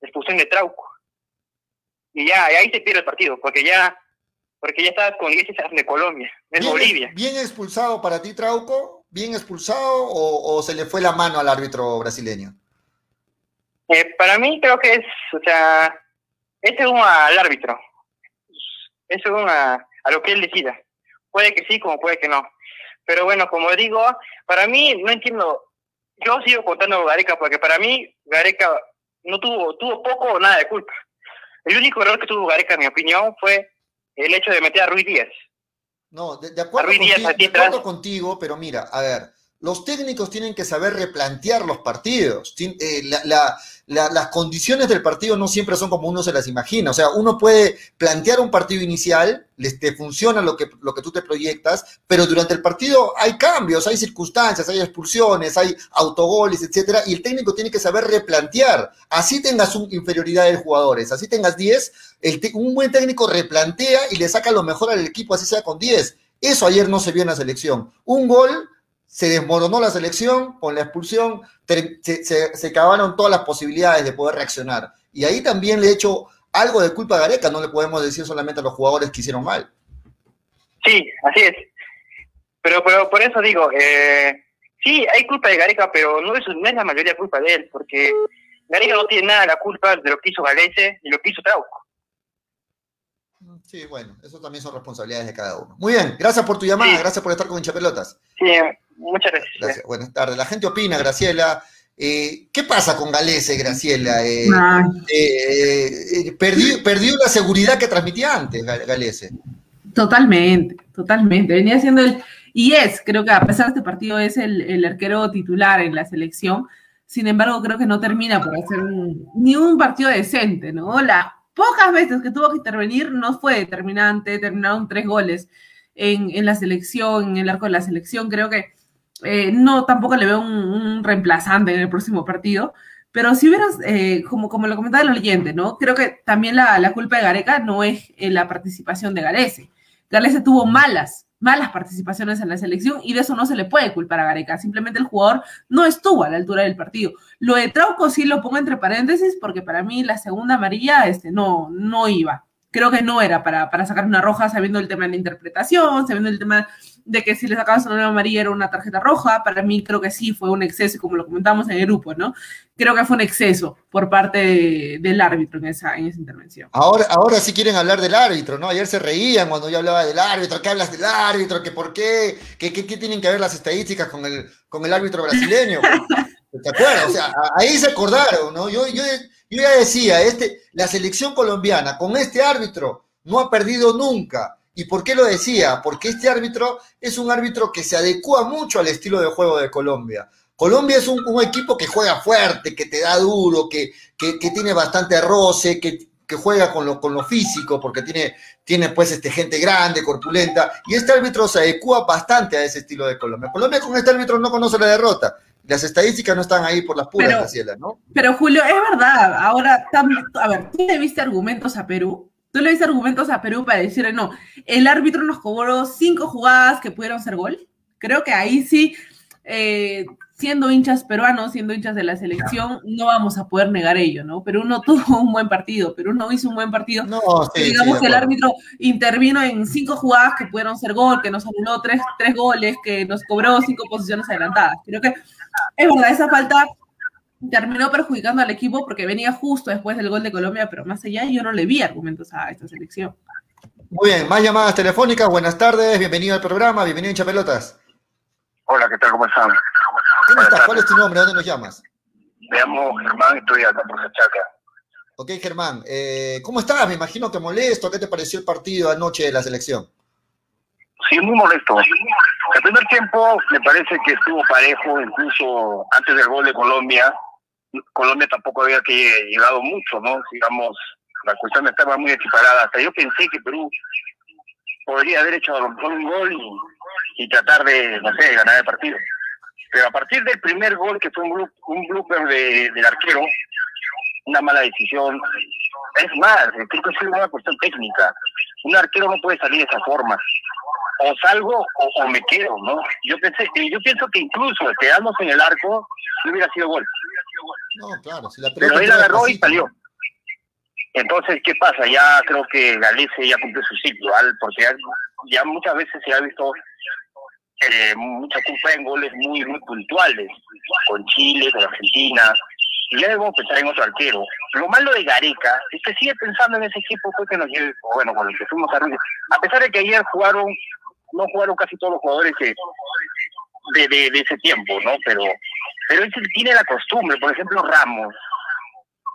la expulsión de Trauco. Y ya, y ahí se pierde el partido, porque ya porque ya estás con iglesias de Colombia, es Bolivia. ¿Bien expulsado para ti, Trauco? ¿Bien expulsado o, o se le fue la mano al árbitro brasileño? Eh, para mí creo que es, o sea, es según al árbitro, es según a, a, lo que él decida. Puede que sí, como puede que no. Pero bueno, como digo, para mí no entiendo, yo sigo contando Gareca porque para mí Gareca no tuvo, tuvo poco o nada de culpa. El único error que tuvo Gareca, en mi opinión, fue el hecho de meter a Ruiz Díaz. No, de, acuerdo, contigo, de acuerdo contigo, pero mira, a ver, los técnicos tienen que saber replantear los partidos. Eh, las condiciones del partido no siempre son como uno se las imagina. O sea, uno puede plantear un partido inicial, te funciona lo que, lo que tú te proyectas, pero durante el partido hay cambios, hay circunstancias, hay expulsiones, hay autogoles, etcétera, y el técnico tiene que saber replantear. Así tengas una inferioridad de jugadores, así tengas 10, un buen técnico replantea y le saca lo mejor al equipo, así sea con 10. Eso ayer no se vio en la selección. Un gol se desmoronó la selección con la expulsión, se, se, acabaron todas las posibilidades de poder reaccionar. Y ahí también le he hecho algo de culpa a Gareca, no le podemos decir solamente a los jugadores que hicieron mal. Sí, así es. Pero, pero por eso digo, eh, sí, hay culpa de Gareca, pero no es, no es la mayoría culpa de él, porque Gareca no tiene nada la culpa de lo que hizo Galese y lo que hizo Trauco. Sí, bueno, eso también son responsabilidades de cada uno. Muy bien, gracias por tu llamada, gracias por estar con Hinchapelotas. Sí, muchas gracias. gracias. Buenas tardes. La gente opina, Graciela. Eh, ¿Qué pasa con Galese, Graciela? Eh, eh, perdió, perdió la seguridad que transmitía antes, Galese. Totalmente, totalmente. Venía siendo el. Y es, creo que a pesar de este partido, es el, el arquero titular en la selección. Sin embargo, creo que no termina por hacer ni un partido decente, ¿no? La pocas veces que tuvo que intervenir no fue determinante, terminaron tres goles en, en la selección, en el arco de la selección, creo que eh, no tampoco le veo un, reemplazante en el próximo partido, pero si hubieras, eh, como, como lo comentaba el oyente, ¿no? Creo que también la, la culpa de Gareca no es en la participación de Galese. Galese tuvo malas, malas participaciones en la selección y de eso no se le puede culpar a Gareca. Simplemente el jugador no estuvo a la altura del partido. Lo de Trauco sí lo pongo entre paréntesis porque para mí la segunda amarilla este, no, no iba. Creo que no era para, para sacar una roja sabiendo el tema de la interpretación, sabiendo el tema de que si le sacabas una amarilla era una tarjeta roja, para mí creo que sí fue un exceso, como lo comentamos en el grupo, ¿no? Creo que fue un exceso por parte del árbitro en esa, en esa intervención. Ahora, ahora sí quieren hablar del árbitro, ¿no? Ayer se reían cuando yo hablaba del árbitro, ¿qué hablas del árbitro? ¿Que por qué? ¿Qué, qué, qué tienen que ver las estadísticas con el, con el árbitro brasileño? O sea, ahí se acordaron, ¿no? Yo, yo, yo ya decía, este, la selección colombiana con este árbitro no ha perdido nunca ¿Y por qué lo decía? Porque este árbitro es un árbitro que se adecua mucho al estilo de juego de Colombia. Colombia es un, equipo que juega fuerte, que te da duro, que, que, tiene bastante roce, que, que juega con lo, con lo físico, porque tiene, tiene pues este, gente grande, corpulenta, y este árbitro se adecua bastante a ese estilo de Colombia. Colombia con este árbitro no conoce la derrota. Las estadísticas no están ahí por las puras, pero, ¿no? Pero Julio, es verdad. Ahora, a ver, tú le viste argumentos a Perú Tú le diste argumentos a Perú para decirle, no, el árbitro nos cobró cinco jugadas que pudieron ser gol. Creo que ahí sí, eh, siendo hinchas peruanos, siendo hinchas de la selección, no vamos a poder negar ello, ¿no? Perú no tuvo un buen partido, Perú no hizo un buen partido. No, Digamos que el árbitro intervino en cinco jugadas que pudieron ser gol, que nos anuló tres, tres goles, que nos cobró cinco posiciones adelantadas. Creo que es verdad, esa falta terminó perjudicando al equipo porque venía justo después del gol de Colombia, pero más allá yo no le vi argumentos a esta selección. Muy bien, más llamadas telefónicas, buenas tardes, bienvenido al programa, bienvenido a Chapelotas. Hola, ¿qué tal? ¿Cómo están? ¿Cómo estás? ¿Cuál es tu nombre? ¿Dónde nos llamas? Me llamo Germán, estoy acá por Sachaca. Ok, Germán, eh, ¿cómo estás? Me imagino que molesto, ¿qué te pareció el partido anoche de la selección? Sí, muy molesto. El primer tiempo me parece que estuvo parejo, incluso antes del gol de Colombia, Colombia tampoco había que llegado mucho, ¿no? Digamos, la cuestión estaba muy equiparada. Hasta yo pensé que Perú podría haber hecho a lo mejor un gol y, tratar de, no sé, ganar el partido. Pero a partir del primer gol, que fue un, un blooper de, del arquero, una mala decisión. Es más, creo que es una cuestión técnica. Un arquero no puede salir de esa forma. O salgo o, me quedo, ¿no? Yo pensé, yo pienso que incluso quedarnos en el arco no hubiera sido gol. No, claro, si la Pero él agarró y salió. Entonces, ¿qué pasa? Ya creo que Galicia ya cumplió su ciclo, porque ya, muchas veces se ha visto eh, mucha culpa en goles muy, muy puntuales, con Chile, con Argentina, y ya debemos pensar en otro arquero. Lo malo de Gareca es que sigue pensando en ese equipo fue que nos lleve, bueno, con el fuimos a A pesar de que ayer jugaron, no jugaron casi todos los jugadores de, de, ese tiempo, ¿no? Pero pero él tiene la costumbre, por ejemplo, Ramos,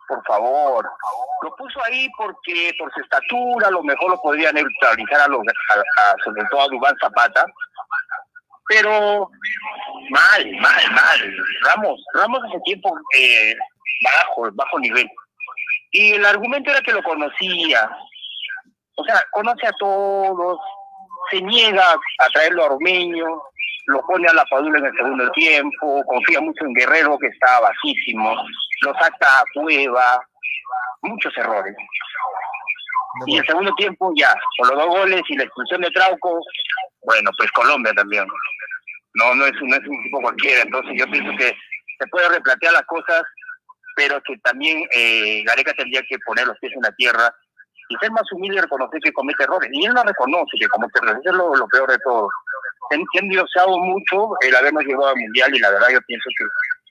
por favor, lo puso ahí porque por su estatura lo mejor lo podría neutralizar a, los, a, sobre todo a Dubán Zapata, pero mal, mal, mal. Ramos, Ramos hace tiempo eh, bajo, bajo nivel. Y el argumento era que lo conocía, o sea, conoce a todos, se niega a traerlo a Ormeño, lo pone a la Padula en el segundo tiempo, confía mucho en Guerrero que está bajísimo, lo saca a Cueva, muchos errores. Y el segundo tiempo ya, con los dos goles y la expulsión de Trauco, bueno, pues Colombia también. No, no es, no es un tipo cualquiera, entonces yo pienso que se puede replantear las cosas, pero que también eh, Gareca tendría que poner los pies en la tierra y ser más humilde y reconocer que comete errores. Y él no reconoce que comete errores, es lo, peor de todo se ha endiosado mucho el habernos llevado al mundial y la verdad yo pienso que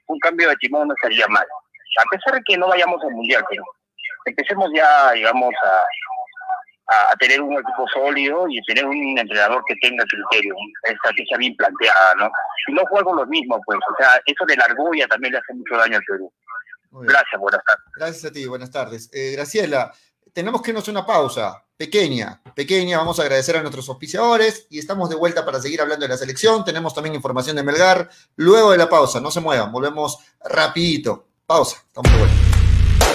un cambio de timón no sería mal. A pesar de que no vayamos al mundial, pero empecemos ya, digamos, a, a, tener un equipo sólido y tener un entrenador que tenga criterio, una estrategia bien planteada, ¿no? Y no juego lo mismo, pues, o sea, eso de la argolla también le hace mucho daño al Perú. Gracias, buenas tardes. Gracias a ti, buenas tardes. Eh, Graciela, tenemos que irnos a una pausa pequeña, pequeña. Vamos a agradecer a nuestros auspiciadores y estamos de vuelta para seguir hablando de la selección. Tenemos también información de Melgar. Luego de la pausa, no se muevan, volvemos rapidito. Pausa, estamos de vuelta.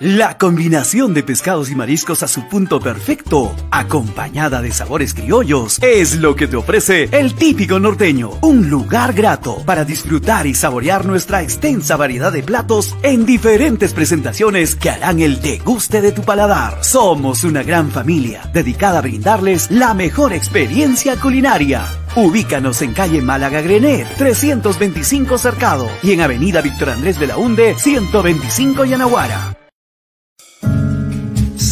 La combinación de pescados y mariscos a su punto perfecto, acompañada de sabores criollos, es lo que te ofrece el típico norteño. Un lugar grato para disfrutar y saborear nuestra extensa variedad de platos en diferentes presentaciones que harán el deguste de tu paladar. Somos una gran familia dedicada a brindarles la mejor experiencia culinaria. Ubícanos en calle Málaga Grenet, 325 Cercado y en avenida Víctor Andrés de la Hunde, 125 Yanaguara.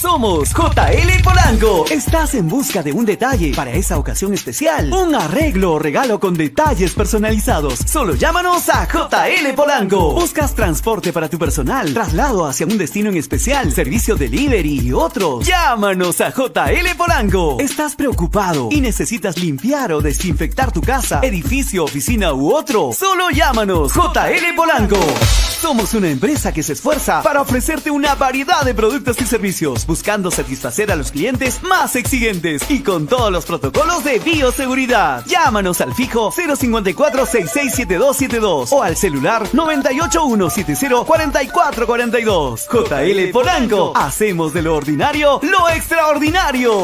Somos JL Polanco. Estás en busca de un detalle para esa ocasión especial. Un arreglo o regalo con detalles personalizados. Solo llámanos a JL Polanco. Buscas transporte para tu personal, traslado hacia un destino en especial, servicio delivery y otros. Llámanos a JL Polanco. ¿Estás preocupado y necesitas limpiar o desinfectar tu casa, edificio, oficina u otro? Solo llámanos JL Polanco. Somos una empresa que se esfuerza para ofrecerte una variedad de productos y servicios, buscando satisfacer a los clientes más exigentes y con todos los protocolos de bioseguridad. Llámanos al fijo 054-667272 o al celular 981704442. JL Polanco, hacemos de lo ordinario lo extraordinario.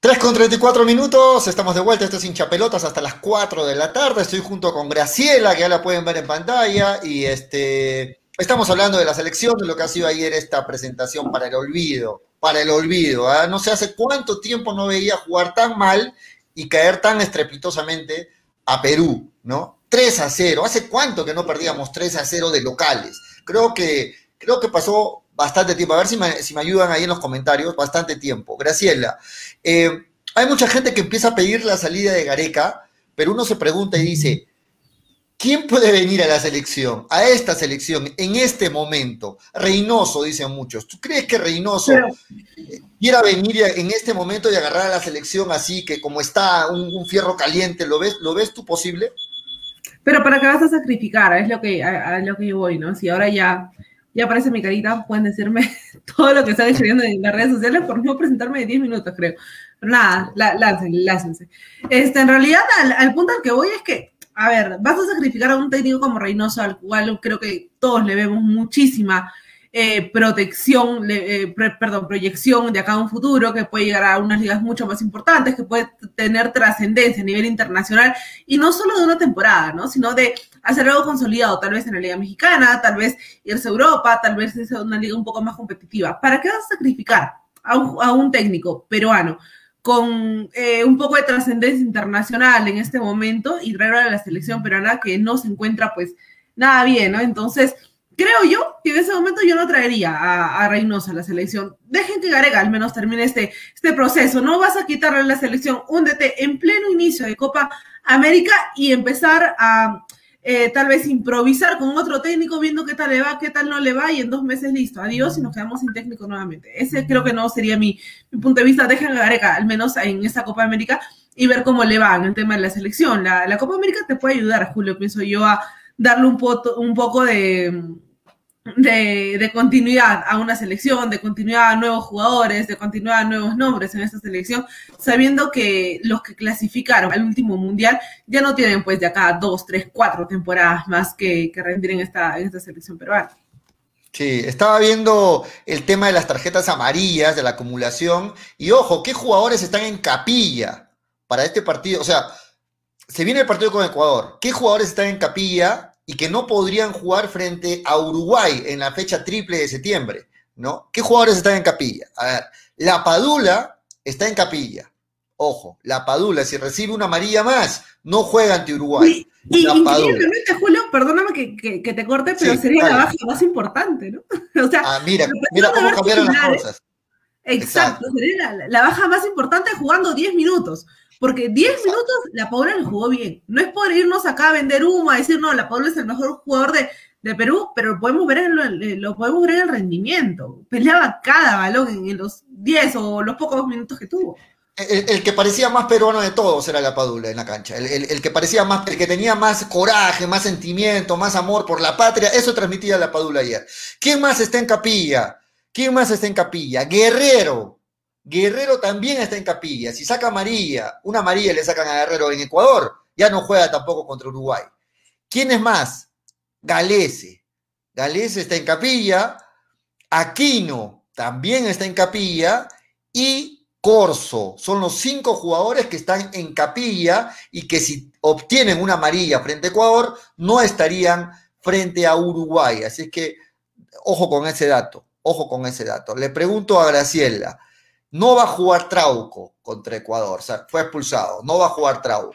3 con 34 minutos, estamos de vuelta, esto es hinchapelotas hasta las 4 de la tarde, estoy junto con Graciela, que ya la pueden ver en pantalla, y este, estamos hablando de la selección, de lo que ha sido ayer esta presentación para el olvido, para el olvido, ¿ah? no sé hace cuánto tiempo no veía jugar tan mal y caer tan estrepitosamente a Perú, ¿no? 3 a 0, hace cuánto que no perdíamos 3 a 0 de locales, creo que, creo que pasó bastante tiempo. A ver si me, ayudan ahí en los comentarios. Bastante tiempo. Graciela, eh, hay mucha gente que empieza a pedir la salida de Gareca, pero uno se pregunta y dice, ¿quién puede venir a la selección, a esta selección, en este momento? Reynoso, dicen muchos. ¿Tú crees que Reynoso quiera venir en este momento y agarrar a la selección así, que como está un, un fierro caliente, ¿lo ves, ¿lo ves tú posible? Pero para qué vas a sacrificar, es lo que, a, a lo que yo voy, ¿no? Si ahora ya ya aparece mi carita, pueden decirme todo lo que están escribiendo en las redes sociales por no presentarme de 10 minutos, creo. Pero nada, láncense, láncense. Este, en realidad, al, al, punto al que voy es que, a ver, vas a sacrificar a un técnico como Reynoso, al cual creo que todos le vemos muchísima eh, protección, eh, pre, perdón, proyección de acá a un futuro, que puede llegar a unas ligas mucho más importantes, que puede tener trascendencia a nivel internacional, y no solo de una temporada, ¿no? Sino de hacer algo consolidado, tal vez en la Liga Mexicana, tal vez irse a Europa, tal vez irse a una liga un poco más competitiva. ¿Para qué vas a sacrificar a un, a un técnico peruano? Con eh, un poco de trascendencia internacional en este momento y traerlo a la selección peruana que no se encuentra pues nada bien, ¿no? Entonces, creo yo que en ese momento yo no traería a, a a la selección. Dejen que Garega al menos termine este, este proceso. No vas a quitarle la selección un en pleno inicio de Copa América y empezar a eh, tal vez improvisar con otro técnico viendo qué tal le va, qué tal no le va y en dos meses listo, adiós y nos quedamos sin técnico nuevamente. Ese creo que no sería mi, mi punto de vista. Dejen a Gareca, al menos en esta Copa América, y ver cómo le va en el tema de la selección. La, la Copa América te puede ayudar, Julio, pienso yo, a darle un, poto, un poco de de, de, continuidad a una selección, de continuidad a nuevos jugadores, de continuidad a nuevos nombres en esta selección, sabiendo que los que clasificaron al último mundial ya no tienen pues de acá dos, tres, cuatro temporadas más que, que rendir en esta, en esta selección peruana. Sí, estaba viendo el tema de las tarjetas amarillas, de la acumulación, y ojo, ¿qué jugadores están en capilla para este partido? O sea, se viene el partido con Ecuador, ¿qué jugadores están en capilla y que no podrían jugar frente a Uruguay en la fecha triple de septiembre, ¿no? ¿Qué jugadores están en capilla? A ver, la Padula está en capilla. Ojo, la Padula, si recibe una amarilla más, no juega ante Uruguay. Y, increíblemente, Julio, perdóname que, que, que, te corte, pero sí, sería la baja más importante, ¿no? o sea, ah, mira, mira cómo cambiaron las cosas. Exacto, Exacto. sería la, la, baja más importante jugando 10 minutos. Porque 10 minutos la Paula lo jugó bien. No es por irnos acá a vender humo, a decir, no, la Paula es el mejor jugador de, de Perú, pero lo podemos, ver en el, lo podemos ver en el rendimiento. Peleaba cada balón en, en los 10 o los pocos minutos que tuvo. El, el, que parecía más peruano de todos era la Padula en la cancha. El, el, que parecía más, el que tenía más coraje, más sentimiento, más amor por la patria, eso transmitía la Padula ayer. ¿Quién más está en capilla? ¿Quién más está en capilla? Guerrero. Guerrero también está en capilla. Si saca amarilla, una amarilla le sacan a Guerrero en Ecuador, ya no juega tampoco contra Uruguay. ¿Quién es más? Galese. Galese está en capilla. Aquino también está en capilla. Y Corso. Son los cinco jugadores que están en capilla y que si obtienen una amarilla frente a Ecuador, no estarían frente a Uruguay. Así que ojo con ese dato. Ojo con ese dato. Le pregunto a Graciela. No va a jugar Trauco contra Ecuador, o sea, fue expulsado, no va a jugar Trauco.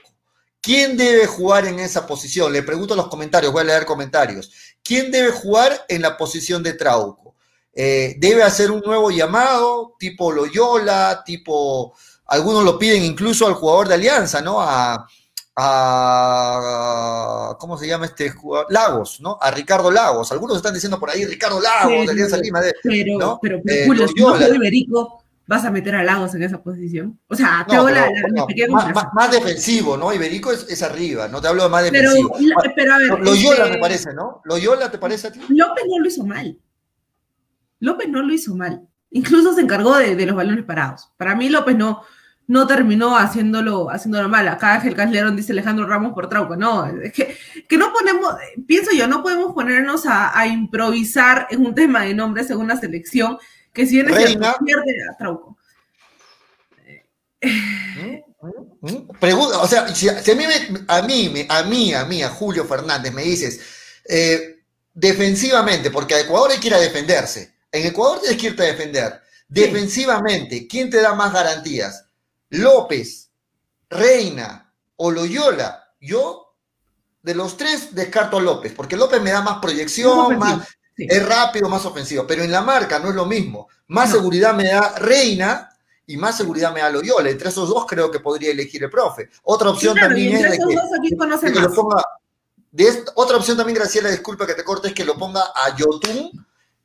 ¿Quién debe jugar en esa posición? Le pregunto en los comentarios, voy a leer comentarios. ¿Quién debe jugar en la posición de Trauco? Eh, ¿Debe hacer un nuevo llamado, tipo Loyola, tipo... Algunos lo piden incluso al jugador de Alianza, ¿no? A, a, ¿cómo se llama este jugador? Lagos, ¿no? A Ricardo Lagos. Algunos están diciendo por ahí Ricardo Lagos, Pero- de Alianza Lima. de- Pero, ¿no? pero, pero, Eh, no Loyola. Iberico, vas a meter a Lagos en esa posición. O sea, te No, pero, la, la- no, la más, comparación. más- más defensivo, ¿no? Iberico es, es arriba, no te hablo de más Pero, defensivo. la- pero a ver, Loyola este- me parece, ¿no? Loyola te parece a ti? López no lo hizo mal. López no lo hizo mal. Incluso se encargó de, de los balones parados. Para mí López no, no terminó haciéndolo, haciéndolo mal. Acá Ángel Calderón dice Alejandro Ramos por Trauco. No, es que, que no ponemos, pienso yo, no podemos ponernos a, a improvisar en un tema de nombres en una selección que si bien es cierto, Reina. pierde a Trauco. Pregunta, o sea, si, a mí, a mí, a mí, a Julio Fernández me dices, eh, defensivamente, porque a Ecuador hay que ir a defenderse. En Ecuador tienes que irte a defender. Defensivamente, ¿quién te da más garantías? López, Reina o Loyola. Yo, de los tres, descarto a López, porque López me da más proyección, Más es rápido, más ofensivo. Pero en la marca no es lo mismo. Más seguridad me da Reina y más seguridad me da Loyola. Entre esos dos creo que podría elegir el profe. Otra opción Claro, también es entre de esos que, dos, ¿a quién conoce de que lo ponga. De esta- otra opción también, Graciela, disculpa que te corte, es que lo ponga a Yotun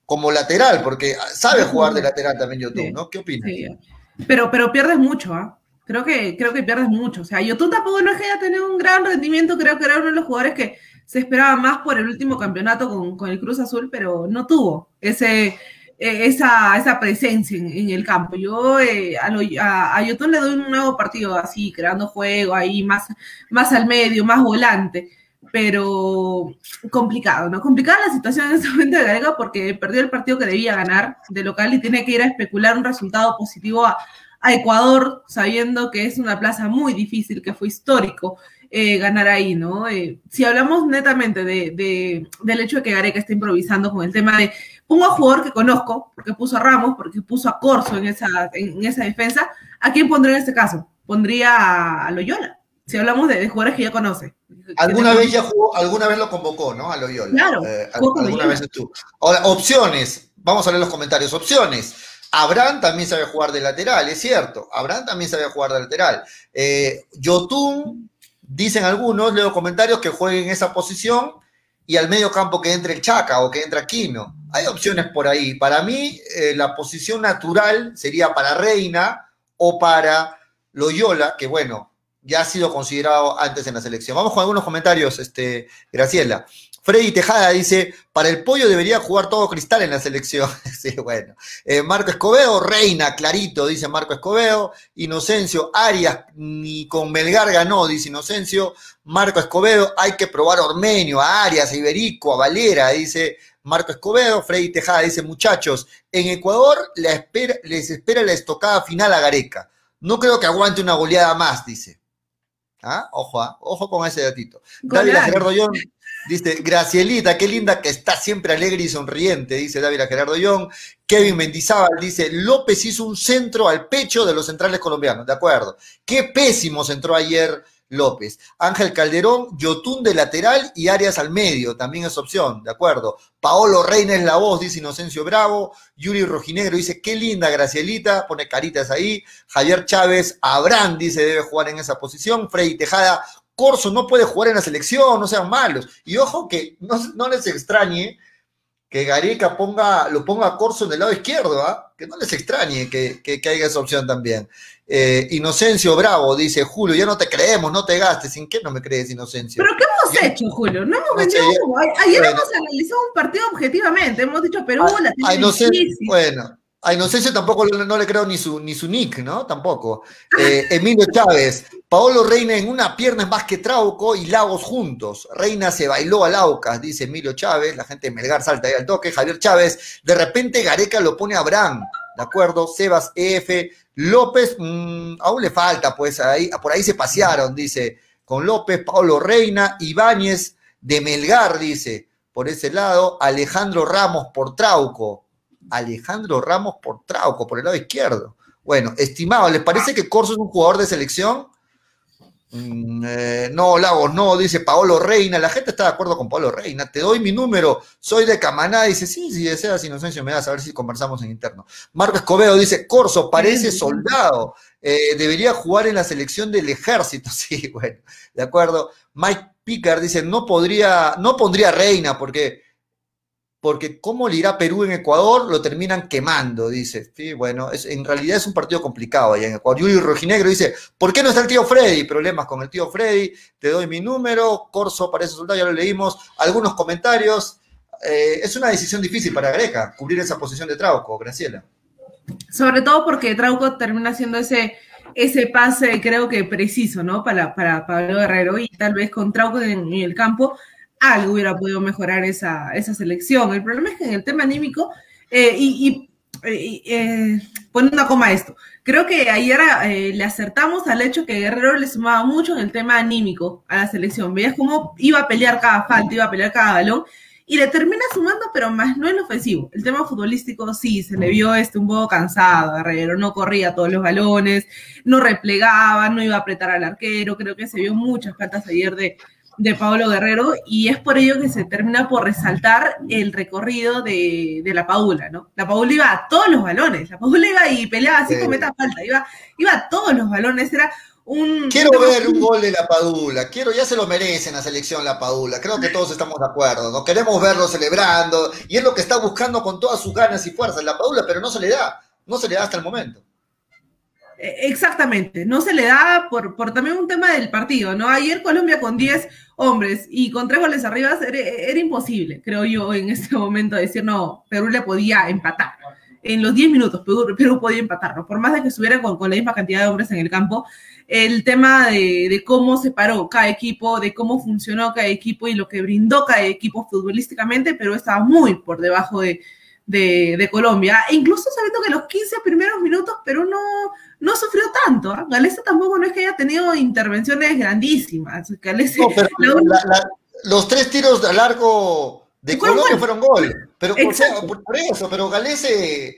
como lateral, porque sabe jugar de lateral también Yotun, ¿no? ¿Qué opinas? Sí, pero, pero pierdes mucho, ¿ah? Creo que, creo que pierdes mucho. O sea, Yotun tampoco no es que haya tenido un gran rendimiento, creo que era uno de los jugadores que se esperaba más por el último campeonato con, con el Cruz Azul, pero no tuvo ese, eh, esa, esa presencia en, en el campo. Yo eh, a, lo- a, a le doy un nuevo partido así, creando juego ahí, más, más al medio, más volante, pero complicado, ¿no? Complicada la situación en este momento de Gareca porque perdió el partido que debía ganar de local y tiene que ir a especular un resultado positivo a, a Ecuador, sabiendo que es una plaza muy difícil, que fue histórico eh, ganar ahí, ¿no? Eh, si hablamos netamente de, de- del hecho de que Gareca está improvisando con el tema de pongo a jugador que conozco, porque puso a Ramos, porque puso a Corso en esa, en, esa defensa, ¿a quién pondría en este caso? Pondría a Loyola, si hablamos de, jugadores que ya conoce. Alguna vez ya jugó, alguna vez lo convocó, ¿no? A Loyola. Claro. Eh, alguna vez tú. Ahora, opciones, vamos a leer los comentarios, opciones. Abraham también sabe jugar de lateral, es cierto. Abraham también sabe jugar de lateral. Yotun, dicen algunos, leo comentarios que jueguen en esa posición y al medio campo que entre el Chaca o que entre Aquino. Hay opciones por ahí. Para mí, eh, la posición natural sería para Reina o para Loyola, que bueno, ya ha sido considerado antes en la selección. Vamos con algunos comentarios, este, Graciela. Freddy Tejada dice, para el pollo debería jugar todo cristal en la selección. sí, bueno. Eh, Marco Escobedo, Reina, clarito, dice Marco Escobedo. Inocencio, Arias, ni con Melgar ganó, dice Inocencio. Marco Escobedo, hay que probar a Ormenio, a Arias, a Iberico, a Valera, dice Marco Escobedo. Freddy Tejada dice, muchachos, en Ecuador les espera la estocada final a Gareca. No creo que aguante una goleada más, dice. ¿Ah? Ojo, ¿ah? ojo con ese datito. David Gerardo Young dice, Gracielita, qué linda que está siempre alegre y sonriente, dice David Gerardo Young. Kevin Mendizábal dice, López hizo un centro al pecho de los centrales colombianos, de acuerdo. Qué pésimo centró ayer López. Ángel Calderón, Yotún de lateral y Arias al medio, también es opción, de acuerdo. Paolo Reina es la voz, dice Inocencio Bravo. Yuri Rojinegro dice, qué linda Gracielita, pone caritas ahí. Javier Chávez, Abraham dice, debe jugar en esa posición. Freddy Tejada, Corso no puede jugar en la selección, no sean malos. Y ojo que no, no les extrañe que Gareca ponga, lo ponga a Corso en el lado izquierdo, ¿ah? que no les extrañe que, que, que haya esa opción también. Eh, Inocencio Bravo dice, Julio, ya no te creemos, no te gastes. ¿Sin qué no me crees, Inocencio? ¿Pero qué hemos hecho, Julio? No hemos vendido Ayer hemos analizado un partido objetivamente. Hemos dicho Perú, la tiene difícil. Bueno, a Inocencio tampoco no le creo ni su, ni su nick, ¿no? Tampoco. Eh, Emilio Chávez, Paolo Reina en una pierna es más que Trauco y Lagos juntos. Reina se bailó a Laucas, dice Emilio Chávez. La gente de Melgar salta ahí al toque. Javier Chávez, de repente Gareca lo pone a ¿de acuerdo? Sebas EF, López, mmm, aún le falta, pues ahí, por ahí se pasearon, dice, con López, Pablo Reina, Ibáñez de Melgar, dice, por ese lado, Alejandro Ramos por Trauco, Alejandro Ramos por Trauco, por el lado izquierdo. Bueno, estimado, ¿les parece que Corso es un jugador de selección? Mm, eh, no, Lagos, no, dice Paolo Reina. La gente está de acuerdo con Paolo Reina. Te doy mi número, soy de Camaná. Dice, sí, si deseas inocencia, me das a ver si conversamos en interno. Marco Escobedo dice, Corso, parece soldado. Eh, debería jugar en la selección del ejército. Sí, bueno, de acuerdo. Mike Picker dice, no podría, no pondría Reina porque porque cómo le irá Perú en Ecuador, lo terminan quemando, dice. Sí, bueno, es, en realidad es un partido complicado allá en Ecuador. Yuri Rojinegro dice, ¿por qué no está el tío Freddy? Problemas con el tío Freddy, te doy mi número, Corso parece soldado, ya lo leímos, algunos comentarios. Eh, es una decisión difícil para Greca, cubrir esa posición de Trauco, Graciela. Sobre todo porque Trauco termina haciendo ese, ese pase, creo que preciso, ¿no? Para, para Pablo Guerrero y tal vez con Trauco en el campo algo hubiera podido mejorar esa, esa selección. El problema es que en el tema anímico, eh, y, y eh, una coma a esto, creo que ayer eh, le acertamos al hecho que Guerrero le sumaba mucho en el tema anímico a la selección. Veías cómo iba a pelear cada falta, iba a pelear cada balón, y le termina sumando, pero más no en ofensivo. El tema futbolístico sí, se le vio este un poco cansado, Guerrero no corría todos los balones, no replegaba, no iba a apretar al arquero, creo que se vio muchas faltas ayer de, de Pablo Guerrero y es por ello que se termina por resaltar el recorrido de, la Paula, ¿no? La Paula iba a todos los balones, la Paula iba y peleaba sin cometer falta, iba, iba a todos los balones, era un... Quiero ver un gol de la Padula, quiero, ya se lo merece en la selección la Padula, creo que todos estamos de acuerdo, ¿no? Queremos verlo celebrando y es lo que está buscando con todas sus ganas y fuerzas la Padula, pero no se le da, no se le da hasta el momento. E, exactamente, no se le da por, por también un tema del partido, ¿no? Ayer Colombia con 10 hombres y con tres goles arriba era, imposible, creo yo, en este momento decir, no, Perú le podía empatar. En los 10 minutos Perú, podía empatarlo, por más de que estuviera con, con, la misma cantidad de hombres en el campo, el tema de, de, cómo se paró cada equipo, de cómo funcionó cada equipo y lo que brindó cada equipo futbolísticamente, Perú estaba muy por debajo de, de, Colombia, e incluso sabiendo que los 15 primeros minutos Perú no, no sufrió tanto. ¿eh? Galesa tampoco no es que haya tenido intervenciones grandísimas. no, pero los tres tiros a largo de Colombia fueron gol. Pero o sea, por, por eso, pero Galese,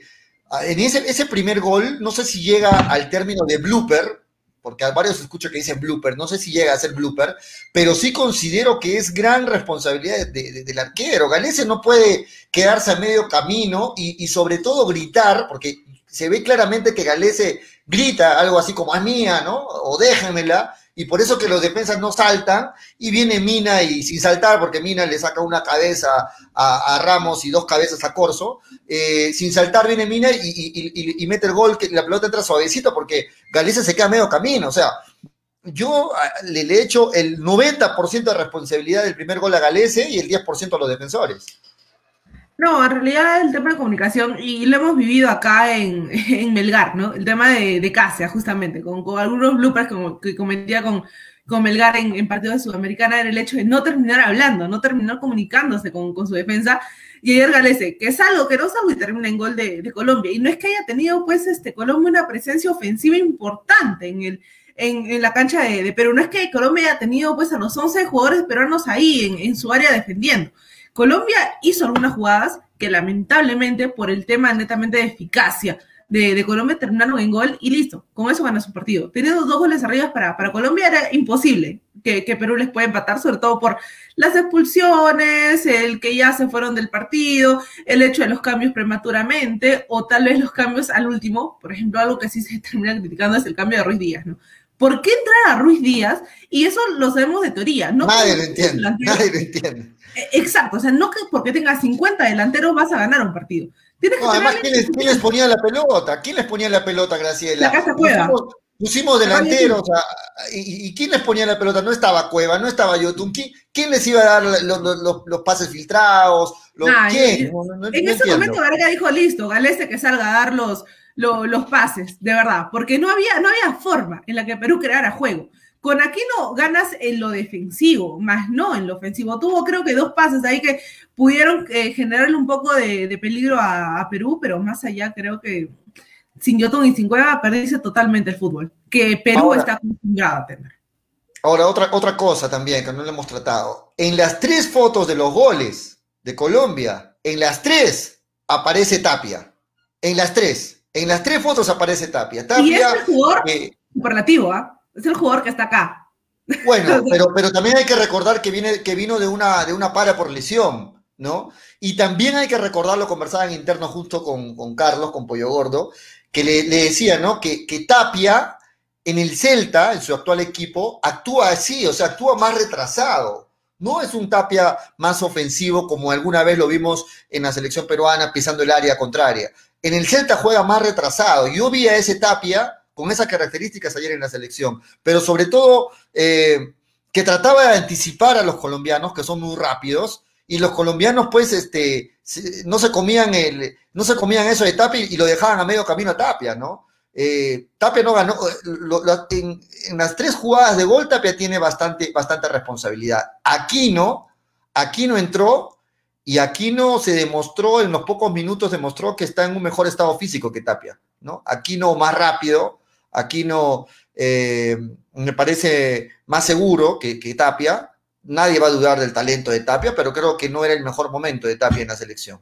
ah, en ese, ese primer gol, no sé si llega al término de blooper, porque a varios escucho que dicen blooper, no sé si llega a ser blooper, pero sí considero que es gran responsabilidad de- de- del arquero. Galese no puede quedarse a medio camino y, y sobre todo gritar, porque se ve claramente que Galese grita algo así como a mía, ¿no? O déjenmela, y por eso que los defensas no saltan, y viene Mina y sin saltar, porque Mina le saca una cabeza a, Ramos y dos cabezas a Corso, eh, sin saltar viene Mina y, mete el gol, que la pelota entra suavecito, porque Galese se queda medio camino, o sea, yo ah, le, le echo el 90% de responsabilidad del primer gol a Galese y el 10% a los defensores. No, en realidad el tema de comunicación, y lo hemos vivido acá en, en Melgar, ¿no? El tema de, de Casia, justamente, con, algunos bloopers como, que cometía con, con Melgar en, en partidos de Sudamericana, era el hecho de no terminar hablando, no terminar comunicándose con, con su defensa. Y ayer Galese, que es algo que no salgo y termina en gol de, de Colombia. Y no es que haya tenido, pues, este Colombia una presencia ofensiva importante en el, en, en la cancha de, de Perú. No es que Colombia haya tenido pues a los 11 jugadores peruanos ahí en, en su área defendiendo. Colombia hizo algunas jugadas que lamentablemente por el tema netamente de eficacia de, de Colombia terminaron en gol y listo, con eso ganó su partido. Teniendo dos goles arriba para, para Colombia era imposible que, que Perú les pueda empatar, sobre todo por las expulsiones, el que ya se fueron del partido, el hecho de los cambios prematuramente o tal vez los cambios al último. Por ejemplo, algo que sí se termina criticando es el cambio de Ruiz Díaz, ¿no? ¿Por qué entrar a Ruiz Díaz? Y eso lo sabemos de teoría. No nadie lo entiende, nadie lo entiende. Eh, Exacto, o sea, no que porque tengas 50 delanteros vas a ganar un partido. Tienes que No, además, ¿quién les, quién les ponía la pelota? ¿Quién les ponía la pelota, Graciela? La Casa Cueva. Pusimos, pusimos delanteros, o sea, y, y quién les ponía la pelota? No estaba Cueva, no estaba Yotun. ¿Quién, quién les iba a dar los, los- los- los pases filtrados? Los, ¿Quién? en- No, no- no en ese entiendo. momento Varga dijo, listo, Galese que salga a dar los, lo- los pases, de verdad, porque no había, no había forma en la que Perú creara juego. Con Aquino ganas en lo defensivo, más no en lo ofensivo. Tuvo creo que dos pases ahí que pudieron eh, generarle un poco de, de peligro a, a Perú, pero más allá creo que sin Yotun y sin Cueva perdiste totalmente el fútbol, que Perú Ahora- está acostumbrado a tener. Ahora, otra, otra cosa también que no le hemos tratado. En las tres fotos de los goles de Colombia, en las tres aparece Tapia. En las tres. En las tres fotos aparece Tapia. Tapia y es el jugador eh, superlativo, ¿ah? Es el jugador que está acá. Bueno, pero, pero también hay que recordar que, viene, que vino de una, de una para por lesión, ¿no? Y también hay que recordar, lo conversaba en interno justo con, con Carlos, con Pollo Gordo, que le, le decía, ¿no? Que, que Tapia en el Celta, en su actual equipo, actúa así, o sea, actúa más retrasado. No es un Tapia más ofensivo como alguna vez lo vimos en la selección peruana pisando el área contraria. En el Celta juega más retrasado. Yo vi a ese Tapia con esas características ayer en la selección, pero sobre todo eh, que trataba de anticipar a los colombianos, que son muy rápidos, y los colombianos pues este, no, se comían el, no se comían eso de Tapia y lo dejaban a medio camino a Tapia, ¿no? Eh, Tapia no ganó, lo- en las tres jugadas de gol Tapia tiene bastante, bastante responsabilidad. Aquino, Aquino entró y Aquino se demostró, en los pocos minutos demostró que está en un mejor estado físico que Tapia, ¿no? Aquino más rápido, Aquino eh, me parece más seguro que, Tapia. Nadie va a dudar del talento de Tapia, pero creo que no era el mejor momento de Tapia en la selección.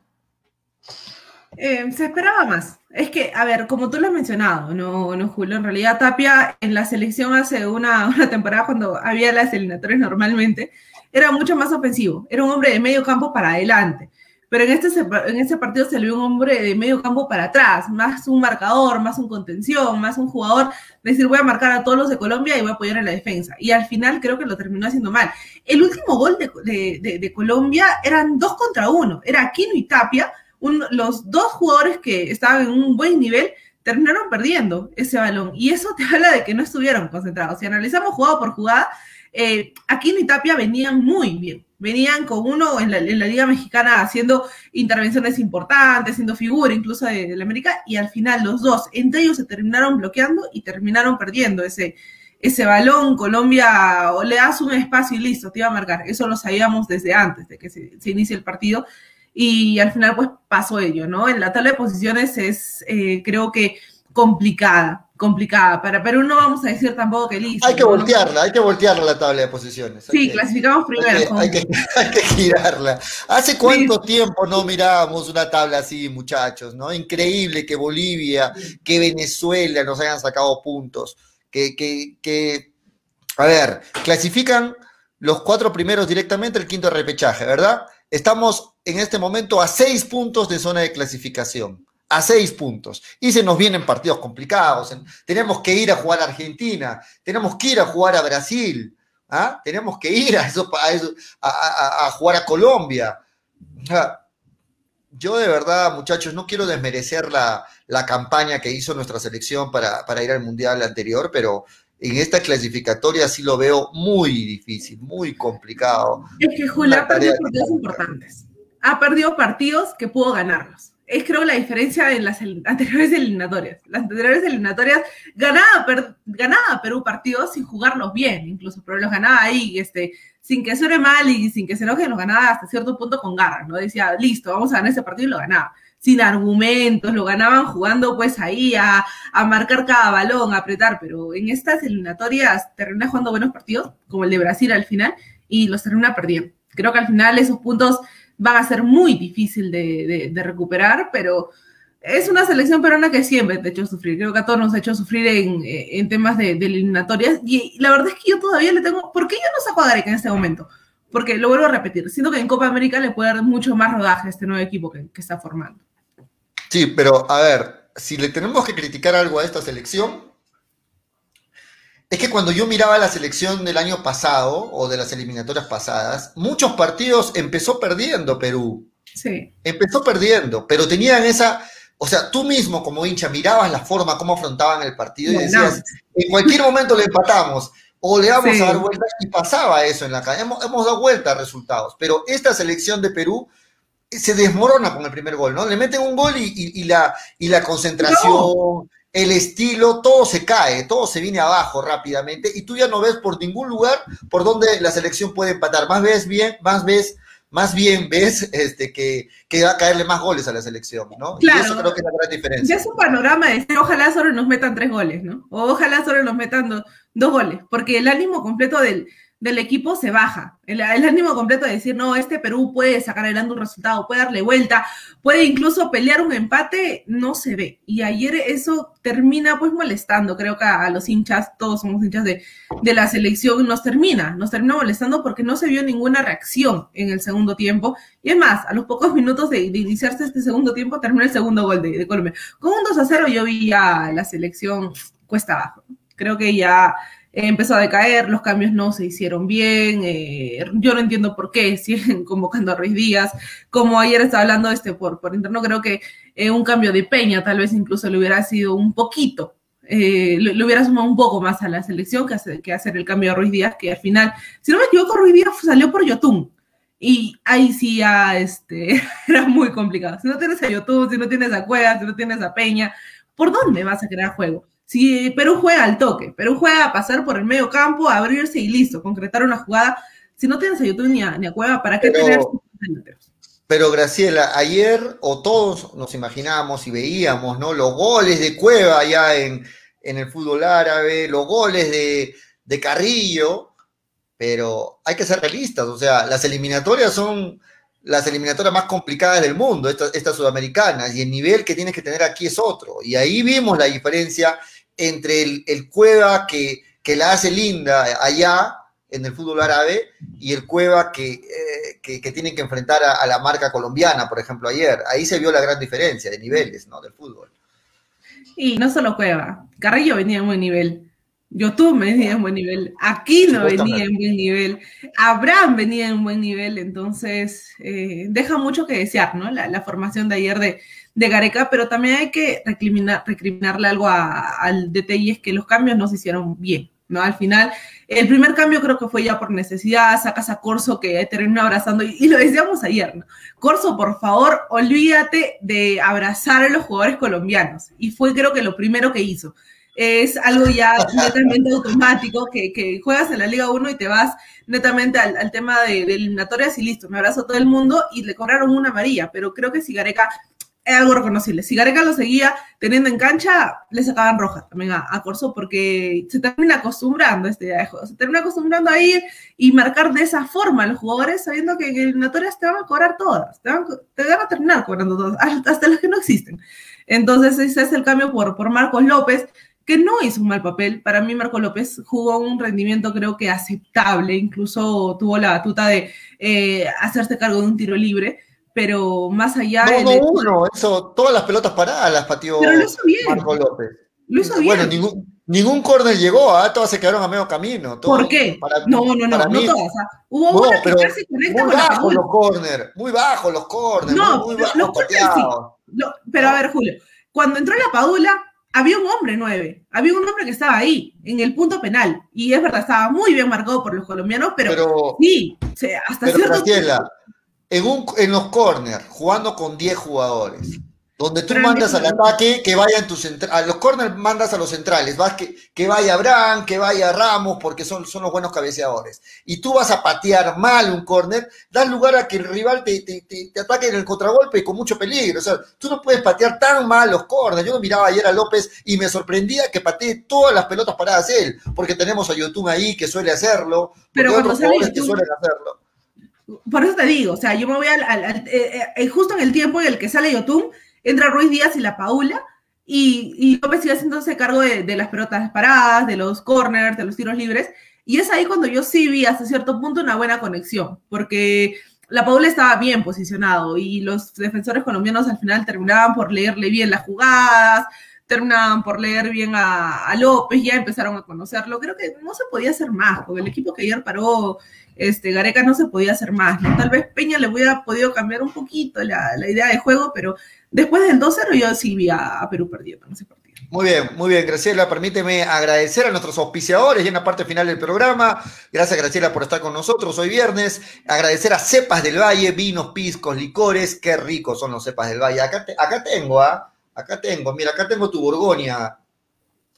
Eh, se esperaba más. Es que, a ver, como tú lo has mencionado, no Julio, en realidad Tapia en la selección hace una, una temporada cuando había las eliminatorias normalmente, era mucho más ofensivo. Era un hombre de medio campo para adelante. Pero en este, en este partido se le vio un hombre de medio campo para atrás, más un marcador, más un contención, más un jugador, decir voy a marcar a todos los de Colombia y voy a apoyar en la defensa. Y al final creo que lo terminó haciendo mal. El último gol de, de- de- de Colombia eran dos contra uno, era Aquino y Tapia, un- los dos jugadores que estaban en un buen nivel terminaron perdiendo ese balón. Y eso te habla de que no estuvieron concentrados. Si analizamos jugada por jugada, eh, Aquino y Tapia venían muy bien. Venían con uno en la, Liga Mexicana haciendo intervenciones importantes, siendo figura incluso de, de la América, y al final los dos, entre ellos se terminaron bloqueando y terminaron perdiendo ese, ese balón. Colombia le das un espacio y listo, te iba a marcar. Eso lo sabíamos desde antes de que se, se inicie el partido. Y al final, pues pasó ello, ¿no? En la tabla de posiciones es, eh, creo que complicada, complicada. Para Perú no vamos a decir tampoco que listo. Hay que voltearla, hay que voltearla la tabla de posiciones. Sí, clasificamos primero. Hay que, hay, que, girarla. ¿Hace cuánto tiempo no mirábamos una tabla así, muchachos? ¿no? Increíble que Bolivia, que Venezuela nos hayan sacado puntos. Que, que, que, a ver, clasifican los cuatro primeros directamente el quinto repechaje, ¿verdad? Estamos en este momento a seis puntos de zona de clasificación a seis puntos. Y se nos vienen partidos complicados. Tenemos que ir a jugar a Argentina, tenemos que ir a jugar a Brasil, ¿ah? tenemos que ir a, eso, a, jugar a Colombia. Yo de verdad, muchachos, no quiero desmerecer la, la campaña que hizo nuestra selección para, para, ir al Mundial anterior, pero en esta clasificatoria sí lo veo muy difícil, muy complicado. Es que Julia ha perdido partidos importantes. Ha perdido partidos que pudo ganarlos es creo la diferencia en las anteriores eliminatorias. Las anteriores eliminatorias ganaba, ganaba Perú partidos sin jugarlos bien, incluso, pero los ganaba ahí, este, sin que suene mal y sin que se enoje, los ganaba hasta cierto punto con garras, ¿no? Decía, listo, vamos a ganar ese partido y lo ganaba. Sin argumentos, lo ganaban jugando pues ahí a, a marcar cada balón, a apretar, pero en estas eliminatorias termina jugando buenos partidos, como el de Brasil al final, y los termina perdiendo. Creo que al final esos puntos van a ser muy difícil de, recuperar, pero es una selección peruana que siempre te ha hecho sufrir. Creo que a todos nos ha hecho sufrir en, temas de, eliminatorias. Y la verdad es que yo todavía le tengo. ¿Por qué yo no saco a Gareca en este momento? Porque lo vuelvo a repetir. Siento que en Copa América le puede dar mucho más rodaje a este nuevo equipo que, que está formando. Sí, pero a ver, si le tenemos que criticar algo a esta selección, es que cuando yo miraba la selección del año pasado o de las eliminatorias pasadas, muchos partidos empezó perdiendo Perú. Sí. Empezó perdiendo, pero tenían esa, o sea, tú mismo como hincha mirabas la forma como afrontaban el partido y decías, en cualquier momento le empatamos o le vamos a dar vuelta y pasaba eso en la calle. Hemos, dado vuelta a resultados, pero esta selección de Perú se desmorona con el primer gol, ¿no? Le meten un gol y, la, y la concentración, el estilo, todo se cae, todo se viene abajo rápidamente y tú ya no ves por ningún lugar por donde la selección puede empatar. Más ves bien, más ves, más bien ves este, que, que va a caerle más goles a la selección, ¿no? Claro. Y eso creo que es la gran diferencia. Ya es un panorama de ojalá solo nos metan tres goles, ¿no? O ojalá solo nos metan dos goles, porque el ánimo completo del, del equipo se baja. El, ánimo completo de decir, no, este Perú puede sacar adelante un resultado, puede darle vuelta, puede incluso pelear un empate, no se ve. Y ayer eso termina pues molestando, creo que a, los hinchas, todos somos hinchas de, de, la selección, nos termina, nos termina molestando porque no se vio ninguna reacción en el segundo tiempo. Y es más, a los pocos minutos de, iniciarse este segundo tiempo, termina el segundo gol de, de Colombia. Con un 2 a 0 yo vi a la selección cuesta abajo. Creo que ya empezó a decaer, los cambios no se hicieron bien, eh, yo no entiendo por qué siguen convocando a Ruiz Díaz, como ayer estaba hablando este por, por interno, creo que eh, un cambio de Peña tal vez incluso le hubiera sido un poquito, eh, le, hubiera sumado un poco más a la selección que hacer, que hacer el cambio a Ruiz Díaz, que al final, si no me equivoco, Ruiz Díaz salió por Yotun. Y ahí sí ya este, era muy complicado. Si no tienes a Yotun, si no tienes a Cuevas, si no tienes a Peña, ¿por dónde vas a crear juego? Si Perú juega al toque, Perú juega a pasar por el medio campo, a abrirse y listo, concretar una jugada. Si no tienes a YouTube ni a, ni a Cueva, ¿para qué tener pero Graciela, ayer o todos nos imaginábamos y veíamos, ¿no? Los goles de Cueva allá en, en el fútbol árabe, los goles de, de, Carrillo, pero hay que ser realistas, o sea, las eliminatorias son las eliminatorias más complicadas del mundo, estas, estas sudamericanas, y el nivel que tienes que tener aquí es otro. Y ahí vimos la diferencia entre el, Cueva que, que, la hace linda allá en el fútbol árabe y el Cueva que, eh, que, tienen que enfrentar a, la marca colombiana, por ejemplo, ayer. Ahí se vio la gran diferencia de niveles ¿no? del fútbol. Y no solo Cueva, Carrillo venía en buen nivel. YouTube venía en buen nivel, Aquino venía en buen nivel, Abraham venía en buen nivel, entonces eh, deja mucho que desear, ¿no? La, formación de ayer de, de Gareca, pero también hay que recriminar, recriminarle algo al DT y es que los cambios no se hicieron bien, ¿no? Al final, el primer cambio creo que fue ya por necesidad, sacas a Corso que terminó abrazando, y, lo decíamos ayer, ¿no? Corso, por favor, olvídate de abrazar a los jugadores colombianos, y fue creo que lo primero que hizo. Es algo ya netamente automático, que, que, juegas en la Liga 1 y te vas netamente al, tema de, de, eliminatorias y listo, me abrazo a todo el mundo y le cobraron una amarilla, pero creo que si Gareca es algo reconocible. Si Gareca lo seguía teniendo en cancha, le sacaban roja también a, a Corso porque se termina acostumbrando a este día de juego. Se termina acostumbrando a ir y marcar de esa forma a los jugadores sabiendo que en eliminatorias te van a cobrar todas, te van, te van a terminar cobrando todas, hasta las que no existen. Entonces ese es el cambio por, por Marcos López, que no hizo un mal papel. Para mí Marcos López jugó un rendimiento creo que aceptable, incluso tuvo la batuta de eh, hacerse cargo de un tiro libre pero más allá No, del no, hecho- uno, eso, todas las pelotas paradas las pateó Pero lo hizo bien. Marco López. Lo hizo Bueno, bien. ningún, ningún córner llegó, ¿ah? todas se quedaron a medio camino. ¿Por qué? para- no, no, no, no mí- todas. ah. Hubo No, una que casi conecta muy con la bajos Padula. los corners, muy bajos los corners, No, muy, bajos los corners sí. pero a ver, Julio, cuando entró la Padula, había un hombre nueve, había un hombre que estaba ahí, en el punto penal, y es verdad, estaba muy bien marcado por los colombianos, pero, Pero- sí, o sea, hasta Pero cierto Graciela, en, un, en los corners, jugando con 10 jugadores, donde tú mandas al ataque, que vayan tus a los corners mandas a los centrales, vas que, que vaya Abraham, que vaya Ramos, porque son, son los buenos cabeceadores. Y tú vas a patear mal un corner, das lugar a que el rival te, te, te- te ataque en el contragolpe con mucho peligro. O sea, tú no puedes patear tan mal los corners. Yo miraba ayer a López y me sorprendía que patee todas las pelotas paradas él, porque tenemos a Yotun ahí que suele hacerlo, Pero cuando otros sale que suelen hacerlo. Por eso te digo, o sea, yo me voy al, al- al- eh, eh, justo en el tiempo en el que sale Yotun, entra Ruiz Díaz y la Paula, y, y López sigue haciéndose cargo de, de las pelotas paradas, de los corners, de los tiros libres, y es ahí cuando yo sí vi hasta cierto punto una buena conexión, porque la Paula estaba bien posicionado y los defensores colombianos al final terminaban por leerle bien las jugadas, terminaban por leer bien a, a López, ya empezaron a conocerlo. Creo que no se podía hacer más, porque el equipo que ayer paró este, Gareca no se podía hacer más. ¿no? Tal vez Peña le hubiera podido cambiar un poquito la, la idea de juego, pero después del 2-0 yo sí vi a, a Perú perdido en ese partido. Muy bien, muy bien, Graciela. Permíteme agradecer a nuestros auspiciadores ya en la parte final del programa. Gracias, Graciela, por estar con nosotros hoy viernes. Agradecer a Cepas del Valle, vinos, piscos, licores. Qué ricos son los Cepas del Valle. Acá, te- acá tengo, ¿ah? Acá tengo, mira, acá tengo tu Borgoña,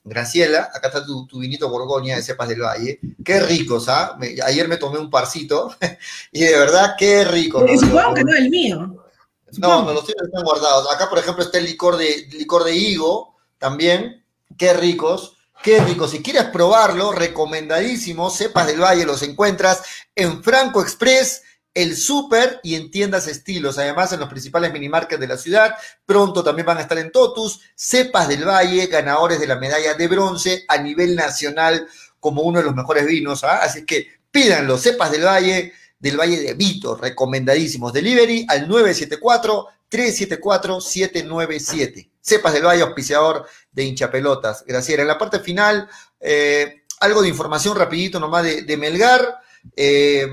Graciela. Acá está tu, tu vinito Borgoña de Cepas del Valle. Qué ricos, ¿ah? Me- ayer me tomé un parcito y de verdad, qué rico. Eh, Supongo que no el mío. No, no, los tuyos están guardados. Acá, por ejemplo, está el licor de, licor de higo, también. Qué ricos, qué ricos. Si quieres probarlo, recomendadísimo. Cepas del Valle los encuentras en Franco Express, el Super y en tiendas estilos. Además, en los principales minimarkets de la ciudad. Pronto también van a estar en Totus. Cepas del Valle, ganadores de la medalla de bronce a nivel nacional como uno de los mejores vinos. ¿ah? Así que pídanlo, Cepas del Valle del Valle de Vito, recomendadísimos. Delivery al 974-374-797. Cepas del Valle, auspiciador de hinchapelotas. Graciela. En la parte final, eh, algo de información rapidito nomás de, de Melgar. Eh,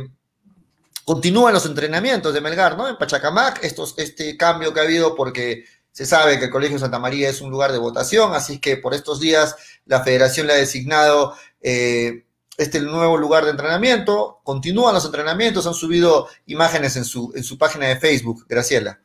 continúan los entrenamientos de Melgar, ¿no? En Pachacamac, estos, este cambio que ha habido porque se sabe que el Colegio Santa María es un lugar de votación, así que por estos días la federación le ha designado eh, este nuevo lugar de entrenamiento. Continúan los entrenamientos, han subido imágenes en su, en su página de Facebook. Graciela.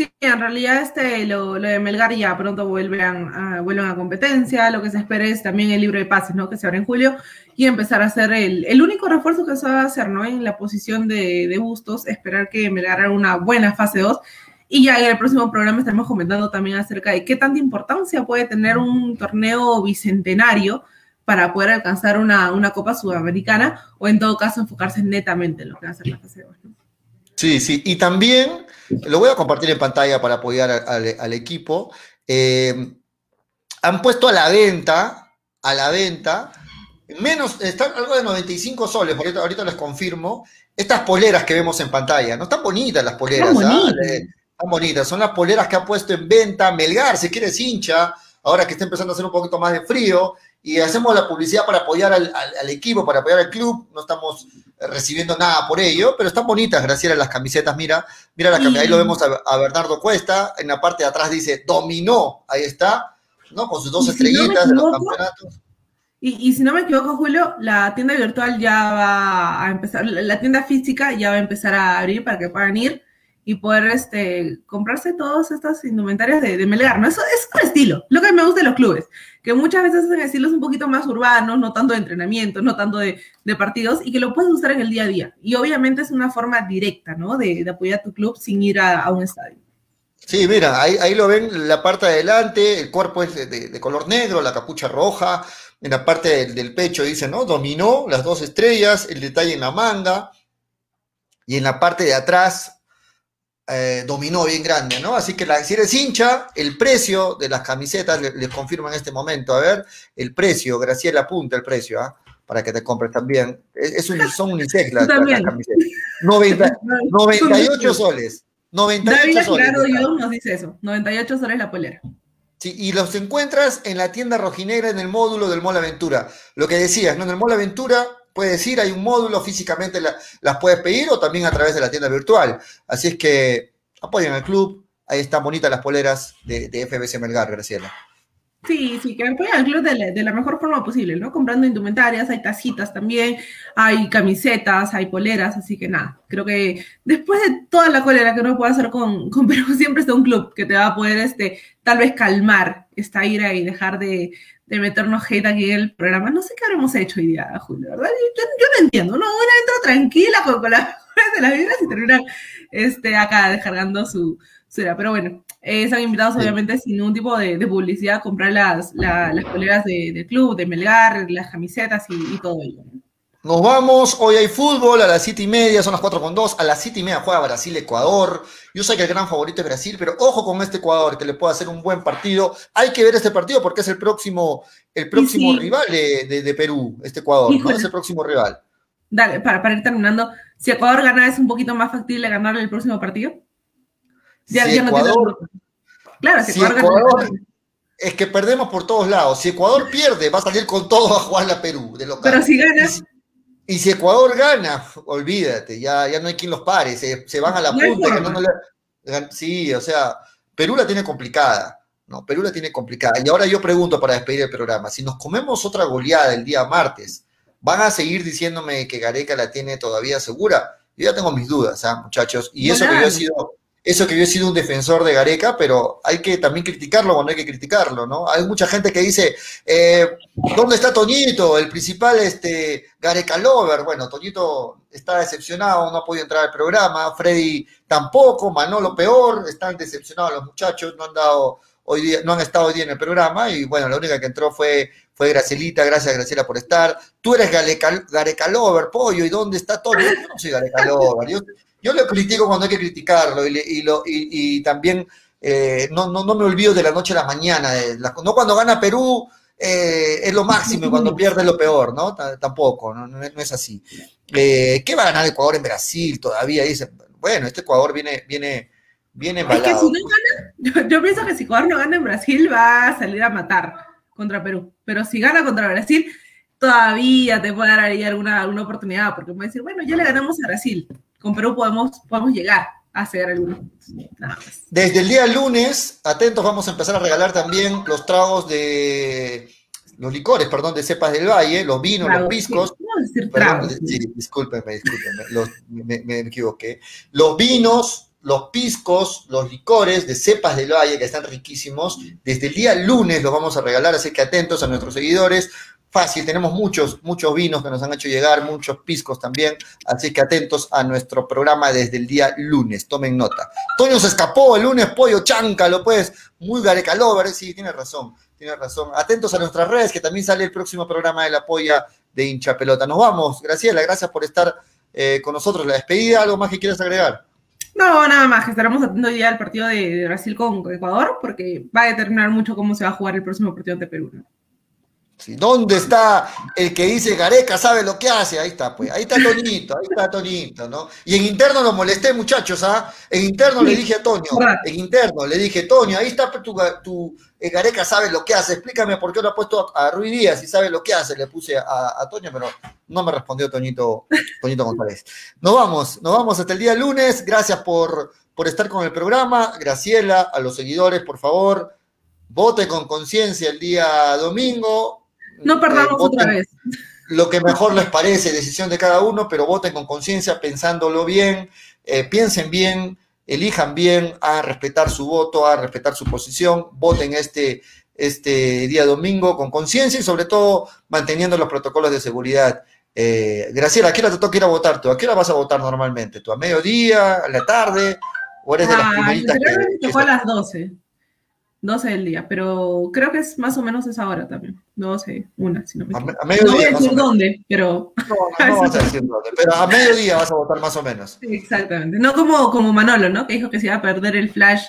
Sí, en realidad este, lo, lo de Melgar ya pronto vuelven a, vuelven a competencia. Lo que se espera es también el libro de pases, ¿no? Que se abre en julio y empezar a hacer el, el único refuerzo que se va a hacer, ¿no? En la posición de, de Bustos, esperar que Melgar haga una buena fase 2. Y ya en el próximo programa estaremos comentando también acerca de qué tanta importancia puede tener un torneo bicentenario para poder alcanzar una, una Copa Sudamericana o en todo caso enfocarse netamente en lo que va a ser la fase 2. ¿no? Sí, sí. Y también, lo voy a compartir en pantalla para apoyar al, equipo. eh, han puesto a la venta, a la venta, menos, están algo de 95 soles, ahorita, ahorita les confirmo, estas poleras que vemos en pantalla. No están bonitas las poleras, Están ¿ah? bonitas. Le- Están bonitas. Son las poleras que ha puesto en venta Melgar, si quieres hincha, ahora que está empezando a hacer un poquito más de frío. Y hacemos la publicidad para apoyar al, al- al equipo, para apoyar al club. No estamos recibiendo nada por ello, pero están bonitas, Graciela, las camisetas. Mira, mira la camiseta. Ahí lo vemos a, a Bernardo Cuesta. En la parte de atrás dice dominó. Ahí está, ¿no? Con sus dos no estrellitas de los campeonatos. Y, y si no me equivoco, Julio, la tienda virtual ya va a empezar, la tienda física ya va a empezar a abrir para que puedan ir y poder este, comprarse todas estas indumentarias de, de Melgar, ¿no? Eso es un estilo, lo que me gusta de los clubes, que muchas veces hacen un poquito más urbanos, no tanto de entrenamiento, no tanto de, partidos, y que lo puedes usar en el día a día. Y obviamente es una forma directa, ¿no? De, apoyar a tu club sin ir a, un estadio. Sí, mira, ahí, lo ven, la parte de adelante, el cuerpo es de color negro, la capucha roja, en la parte del, del pecho dice, ¿no? Dominó, las dos estrellas, el detalle en la manga, y en la parte de atrás eh, dominó bien grande, ¿no? Así que la, si eres hincha, el precio de las camisetas, le- les confirmo en este momento, a ver, el precio, Graciela apunta el precio, ¿ah? Para que te compres también. Es, es un, son unisex las, las camisetas. 90 98 soles. 98 David soles. Gerardo Young nos dice eso. 98 soles la polera. Sí, y los encuentras en la tienda rojinegra en el módulo del Mall Aventura. Lo que decías, ¿no? En el Mall Aventura puedes ir, hay un módulo, físicamente la- las puedes pedir o también a través de la tienda virtual. Así es que apoyen al club. Ahí están bonitas las poleras de, FBC Melgar, Graciela. Sí, sí, que apoyen al club de la, de la mejor forma posible, ¿no? Comprando indumentarias, hay tacitas también, hay camisetas, hay poleras, así que nada, creo que después de toda la cólera que uno puede hacer con, con Perú, siempre está un club que te va a poder, este, tal vez calmar esta ira y dejar de, de meternos hate aquí en el programa. No sé qué habremos hecho hoy día, Julio, ¿verdad? Yo, yo no entiendo, ¿no? Uno entra tranquila con, con las de las vidas y termina este, acá descargando su, su. Pero bueno, eh, están invitados obviamente sin ningún tipo de, de publicidad a comprar las, la- las poleras de, de club, de Melgar, las camisetas y, y todo ello. ¿no? Nos vamos, hoy hay fútbol a las siete y media, son las cuatro con dos, a las siete y media juega Brasil-Ecuador. Yo sé que el gran favorito es Brasil, pero ojo con este Ecuador, que le puede hacer un buen partido. Hay que ver este partido porque es el próximo, el próximo sí. rival de, de- de Perú, este Ecuador, ¿no? Es el próximo rival. Dale, para, para ir terminando, si Ecuador gana, ¿es un poquito más factible ganarle el próximo partido? Ya- Si ya no tiene- Ecuador, Claro, si si Ecuador, Ecuador- gana. es que perdemos por todos lados. Si Ecuador pierde, va a salir con todo a jugar la Perú, de local. Pero si gana, Y si Ecuador gana, olvídate, ya, ya no hay quien los pare, se, se van a la No punta. forma. ganándole- gan- sí, o sea, Perú la tiene complicada, ¿no? Perú la tiene complicada. Y ahora yo pregunto para despedir el programa, si nos comemos otra goleada el día martes, ¿van a seguir diciéndome que Gareca la tiene todavía segura? Yo ya tengo mis dudas, ¿ah, muchachos? Y eso que yo he sido, eso que yo he sido un defensor de Gareca, pero hay que también criticarlo cuando hay que criticarlo, ¿no? Hay mucha gente que dice, eh, ¿dónde está Toñito? El principal este, Gareca Lover. Bueno, Toñito está decepcionado, no ha podido entrar al programa, Freddy tampoco, Manolo peor, están decepcionados los muchachos, no han dado hoy día, no han estado hoy día en el programa, y bueno, la única que entró fue, fue Gracielita, gracias Graciela por estar. Tú eres Gareca, Gareca Lover, pollo, ¿y dónde está Toño? Yo no soy Gareca Lover, yo, yo lo critico cuando hay que criticarlo, y, le- y lo, y, y también eh, no, no, no me olvido de la noche a la mañana, de la- no cuando gana Perú eh, es lo máximo y cuando pierde es lo peor, ¿no? T- tampoco, no, no es- así. Eh, ¿Qué va a ganar Ecuador en Brasil todavía? Dice, bueno, este Ecuador viene, viene, viene es que embalado. si no gana, yo, yo pienso que si Ecuador no gana en Brasil, va a salir a matar contra Perú. Pero si gana contra Brasil, todavía te puede dar ahí alguna, alguna oportunidad, porque puede decir, bueno, ya le ganamos a Brasil. Con Perú podemos, podemos llegar a hacer algunos. Nada más. Desde el día lunes, atentos, vamos a empezar a regalar también los tragos de los licores, perdón, de cepas del valle, los vinos, los piscos. sí, Perdón, sí, discúlpenme, discúlpenme, los- me, me equivoqué. Los vinos, los piscos, los licores de cepas del valle que están riquísimos, desde el día lunes los vamos a regalar, así que atentos a nuestros seguidores. Fácil, tenemos muchos, muchos vinos que nos han hecho llegar, muchos piscos también, así que atentos a nuestro programa desde el día lunes, tomen nota. Toño se escapó el lunes, pollo cháncalo, pues, muy gareca lover, sí, tiene razón, tiene razón. Atentos a nuestras redes, que también sale el próximo programa de la polla de hincha pelota. Nos vamos, Graciela, gracias por estar eh, con nosotros. La despedida, ¿algo más que quieras agregar? No, nada más, que estaremos atentos día al partido de, de Brasil con Ecuador, porque va a determinar mucho cómo se va a jugar el próximo partido ante Perú. ¿no? Sí, ¿Dónde está el que dice Gareca sabe lo que hace? Ahí está, pues. Ahí está Toñito, ahí está Toñito, ¿no? Y en interno lo molesté, muchachos, ¿ah? En interno le dije a Toño, en interno le dije, Toño, ahí está tu, tu eh, Gareca sabe lo que hace. Explícame por qué lo ha puesto a, a Ruiz Díaz y sabe lo que hace. Le puse a, a Toño, pero no me respondió Toñito, Toñito González. Nos vamos, nos vamos hasta el día lunes. Gracias por, por estar con el programa. Graciela, a los seguidores, por favor, voten con conciencia el día domingo. No perdamos Eh, voten otra vez. Lo que mejor les parece, decisión de cada uno, pero voten con conciencia, pensándolo bien, eh, piensen bien, elijan bien, a respetar su voto, a respetar su posición, voten este, este día domingo con conciencia y sobre todo manteniendo los protocolos de seguridad. Eh, Graciela, ¿a qué hora te toca ir a votar tú? ¿A qué hora vas a votar normalmente? ¿Tú a mediodía, a la tarde? ¿O eres de las Ah, primeritas que, fue a las 12. 12 del día, pero creo que es más o menos esa hora también. 12, una, si no me a, equivoco. a No voy mediodía a más o decir dónde, pero No, no vas a decir dónde, pero a mediodía vas a votar más o menos. exactamente. No como, como Manolo, ¿no? Que dijo que se iba a perder el flash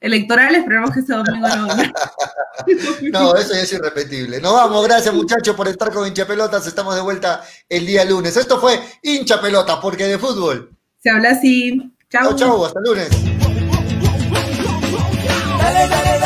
electoral. Esperemos que este domingo no. No, eso ya es irrepetible. Nos vamos, gracias muchachos por estar con hincha pelotas. Estamos de vuelta el día lunes. Esto fue hincha pelota, porque de fútbol. Se habla así. Chau. Chau, chau, hasta el lunes. Dale, dale, dale,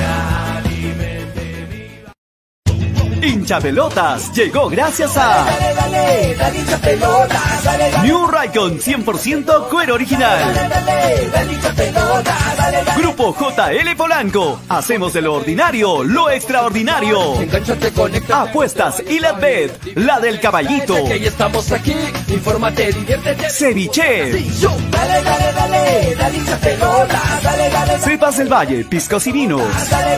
Hincha Pelotas llegó gracias a Dale, dale, dale hincha pelota, dale, dale, New Raycon 100% cuero original. Grupo JL Polanco. Hacemos de lo ordinario lo extraordinario. Apuestas y la bet, la del caballito. Que estamos aquí, infórmate, diviértete. Ceviche. Hincha Cepas del Valle, piscos y vinos. dale,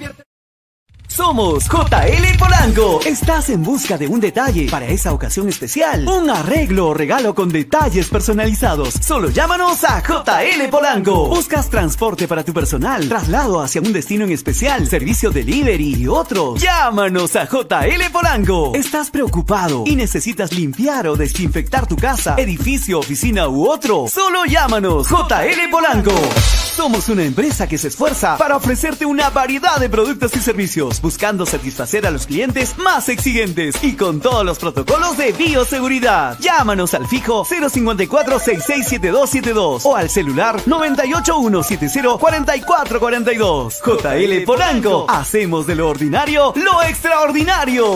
Somos JL Polanco. Estás en busca de un detalle para esa ocasión especial. Un arreglo o regalo con detalles personalizados. Solo llámanos a JL Polanco. Buscas transporte para tu personal, traslado hacia un destino en especial, servicio delivery y otros. Llámanos a JL Polanco. ¿Estás preocupado y necesitas limpiar o desinfectar tu casa, edificio, oficina u otro? Solo llámanos JL Polanco. Somos una empresa que se esfuerza para ofrecerte una variedad de productos y servicios, buscando satisfacer a los clientes más exigentes y con todos los protocolos de bioseguridad. Llámanos al fijo 054-667272 o al celular 981704442. JL Polanco, hacemos de lo ordinario lo extraordinario.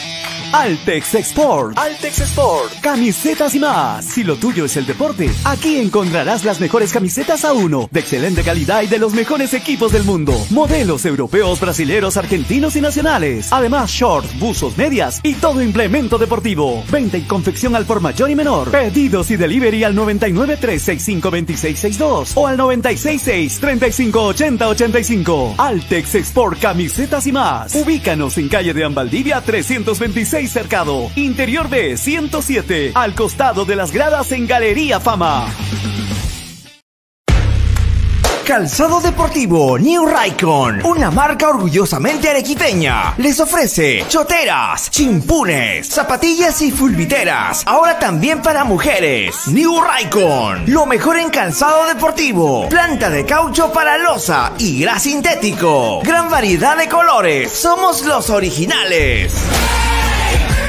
Altex Sport. Altex Sport. Camisetas y más. Si lo tuyo es el deporte, aquí encontrarás las mejores camisetas a uno, de excelente calidad y de los mejores equipos del mundo. Modelos europeos, brasileros, argentinos y nacionales. Además, shorts, buzos, medias y todo implemento deportivo. Venta y confección al por mayor y menor. Pedidos y delivery al 99 365 2662 o al 966 3580 85. Altex Export Camisetas y más. Ubícanos en calle de Ambaldivia 326 Cercado. Interior B 107. Al costado de las gradas en Galería Fama. Calzado Deportivo New Raikon, una marca orgullosamente arequipeña, les ofrece choteras, chimpunes, zapatillas y fulbiteras, ahora también para mujeres. New Raikon, lo mejor en calzado deportivo, planta de caucho para losa y gras sintético, gran variedad de colores, somos los originales.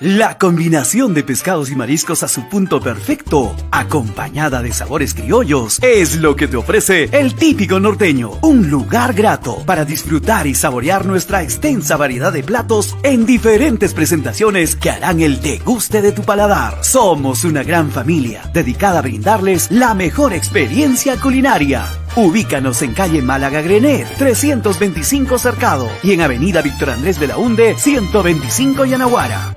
La combinación de pescados y mariscos a su punto perfecto, acompañada de sabores criollos, es lo que te ofrece el típico norteño, un lugar grato para disfrutar y saborear nuestra extensa variedad de platos en diferentes presentaciones que harán el deguste de tu paladar. Somos una gran familia dedicada a brindarles la mejor experiencia culinaria. Ubícanos en calle Málaga Grenet, 325 Cercado y en avenida Víctor Andrés de la Hunde, 125 Yanaguara.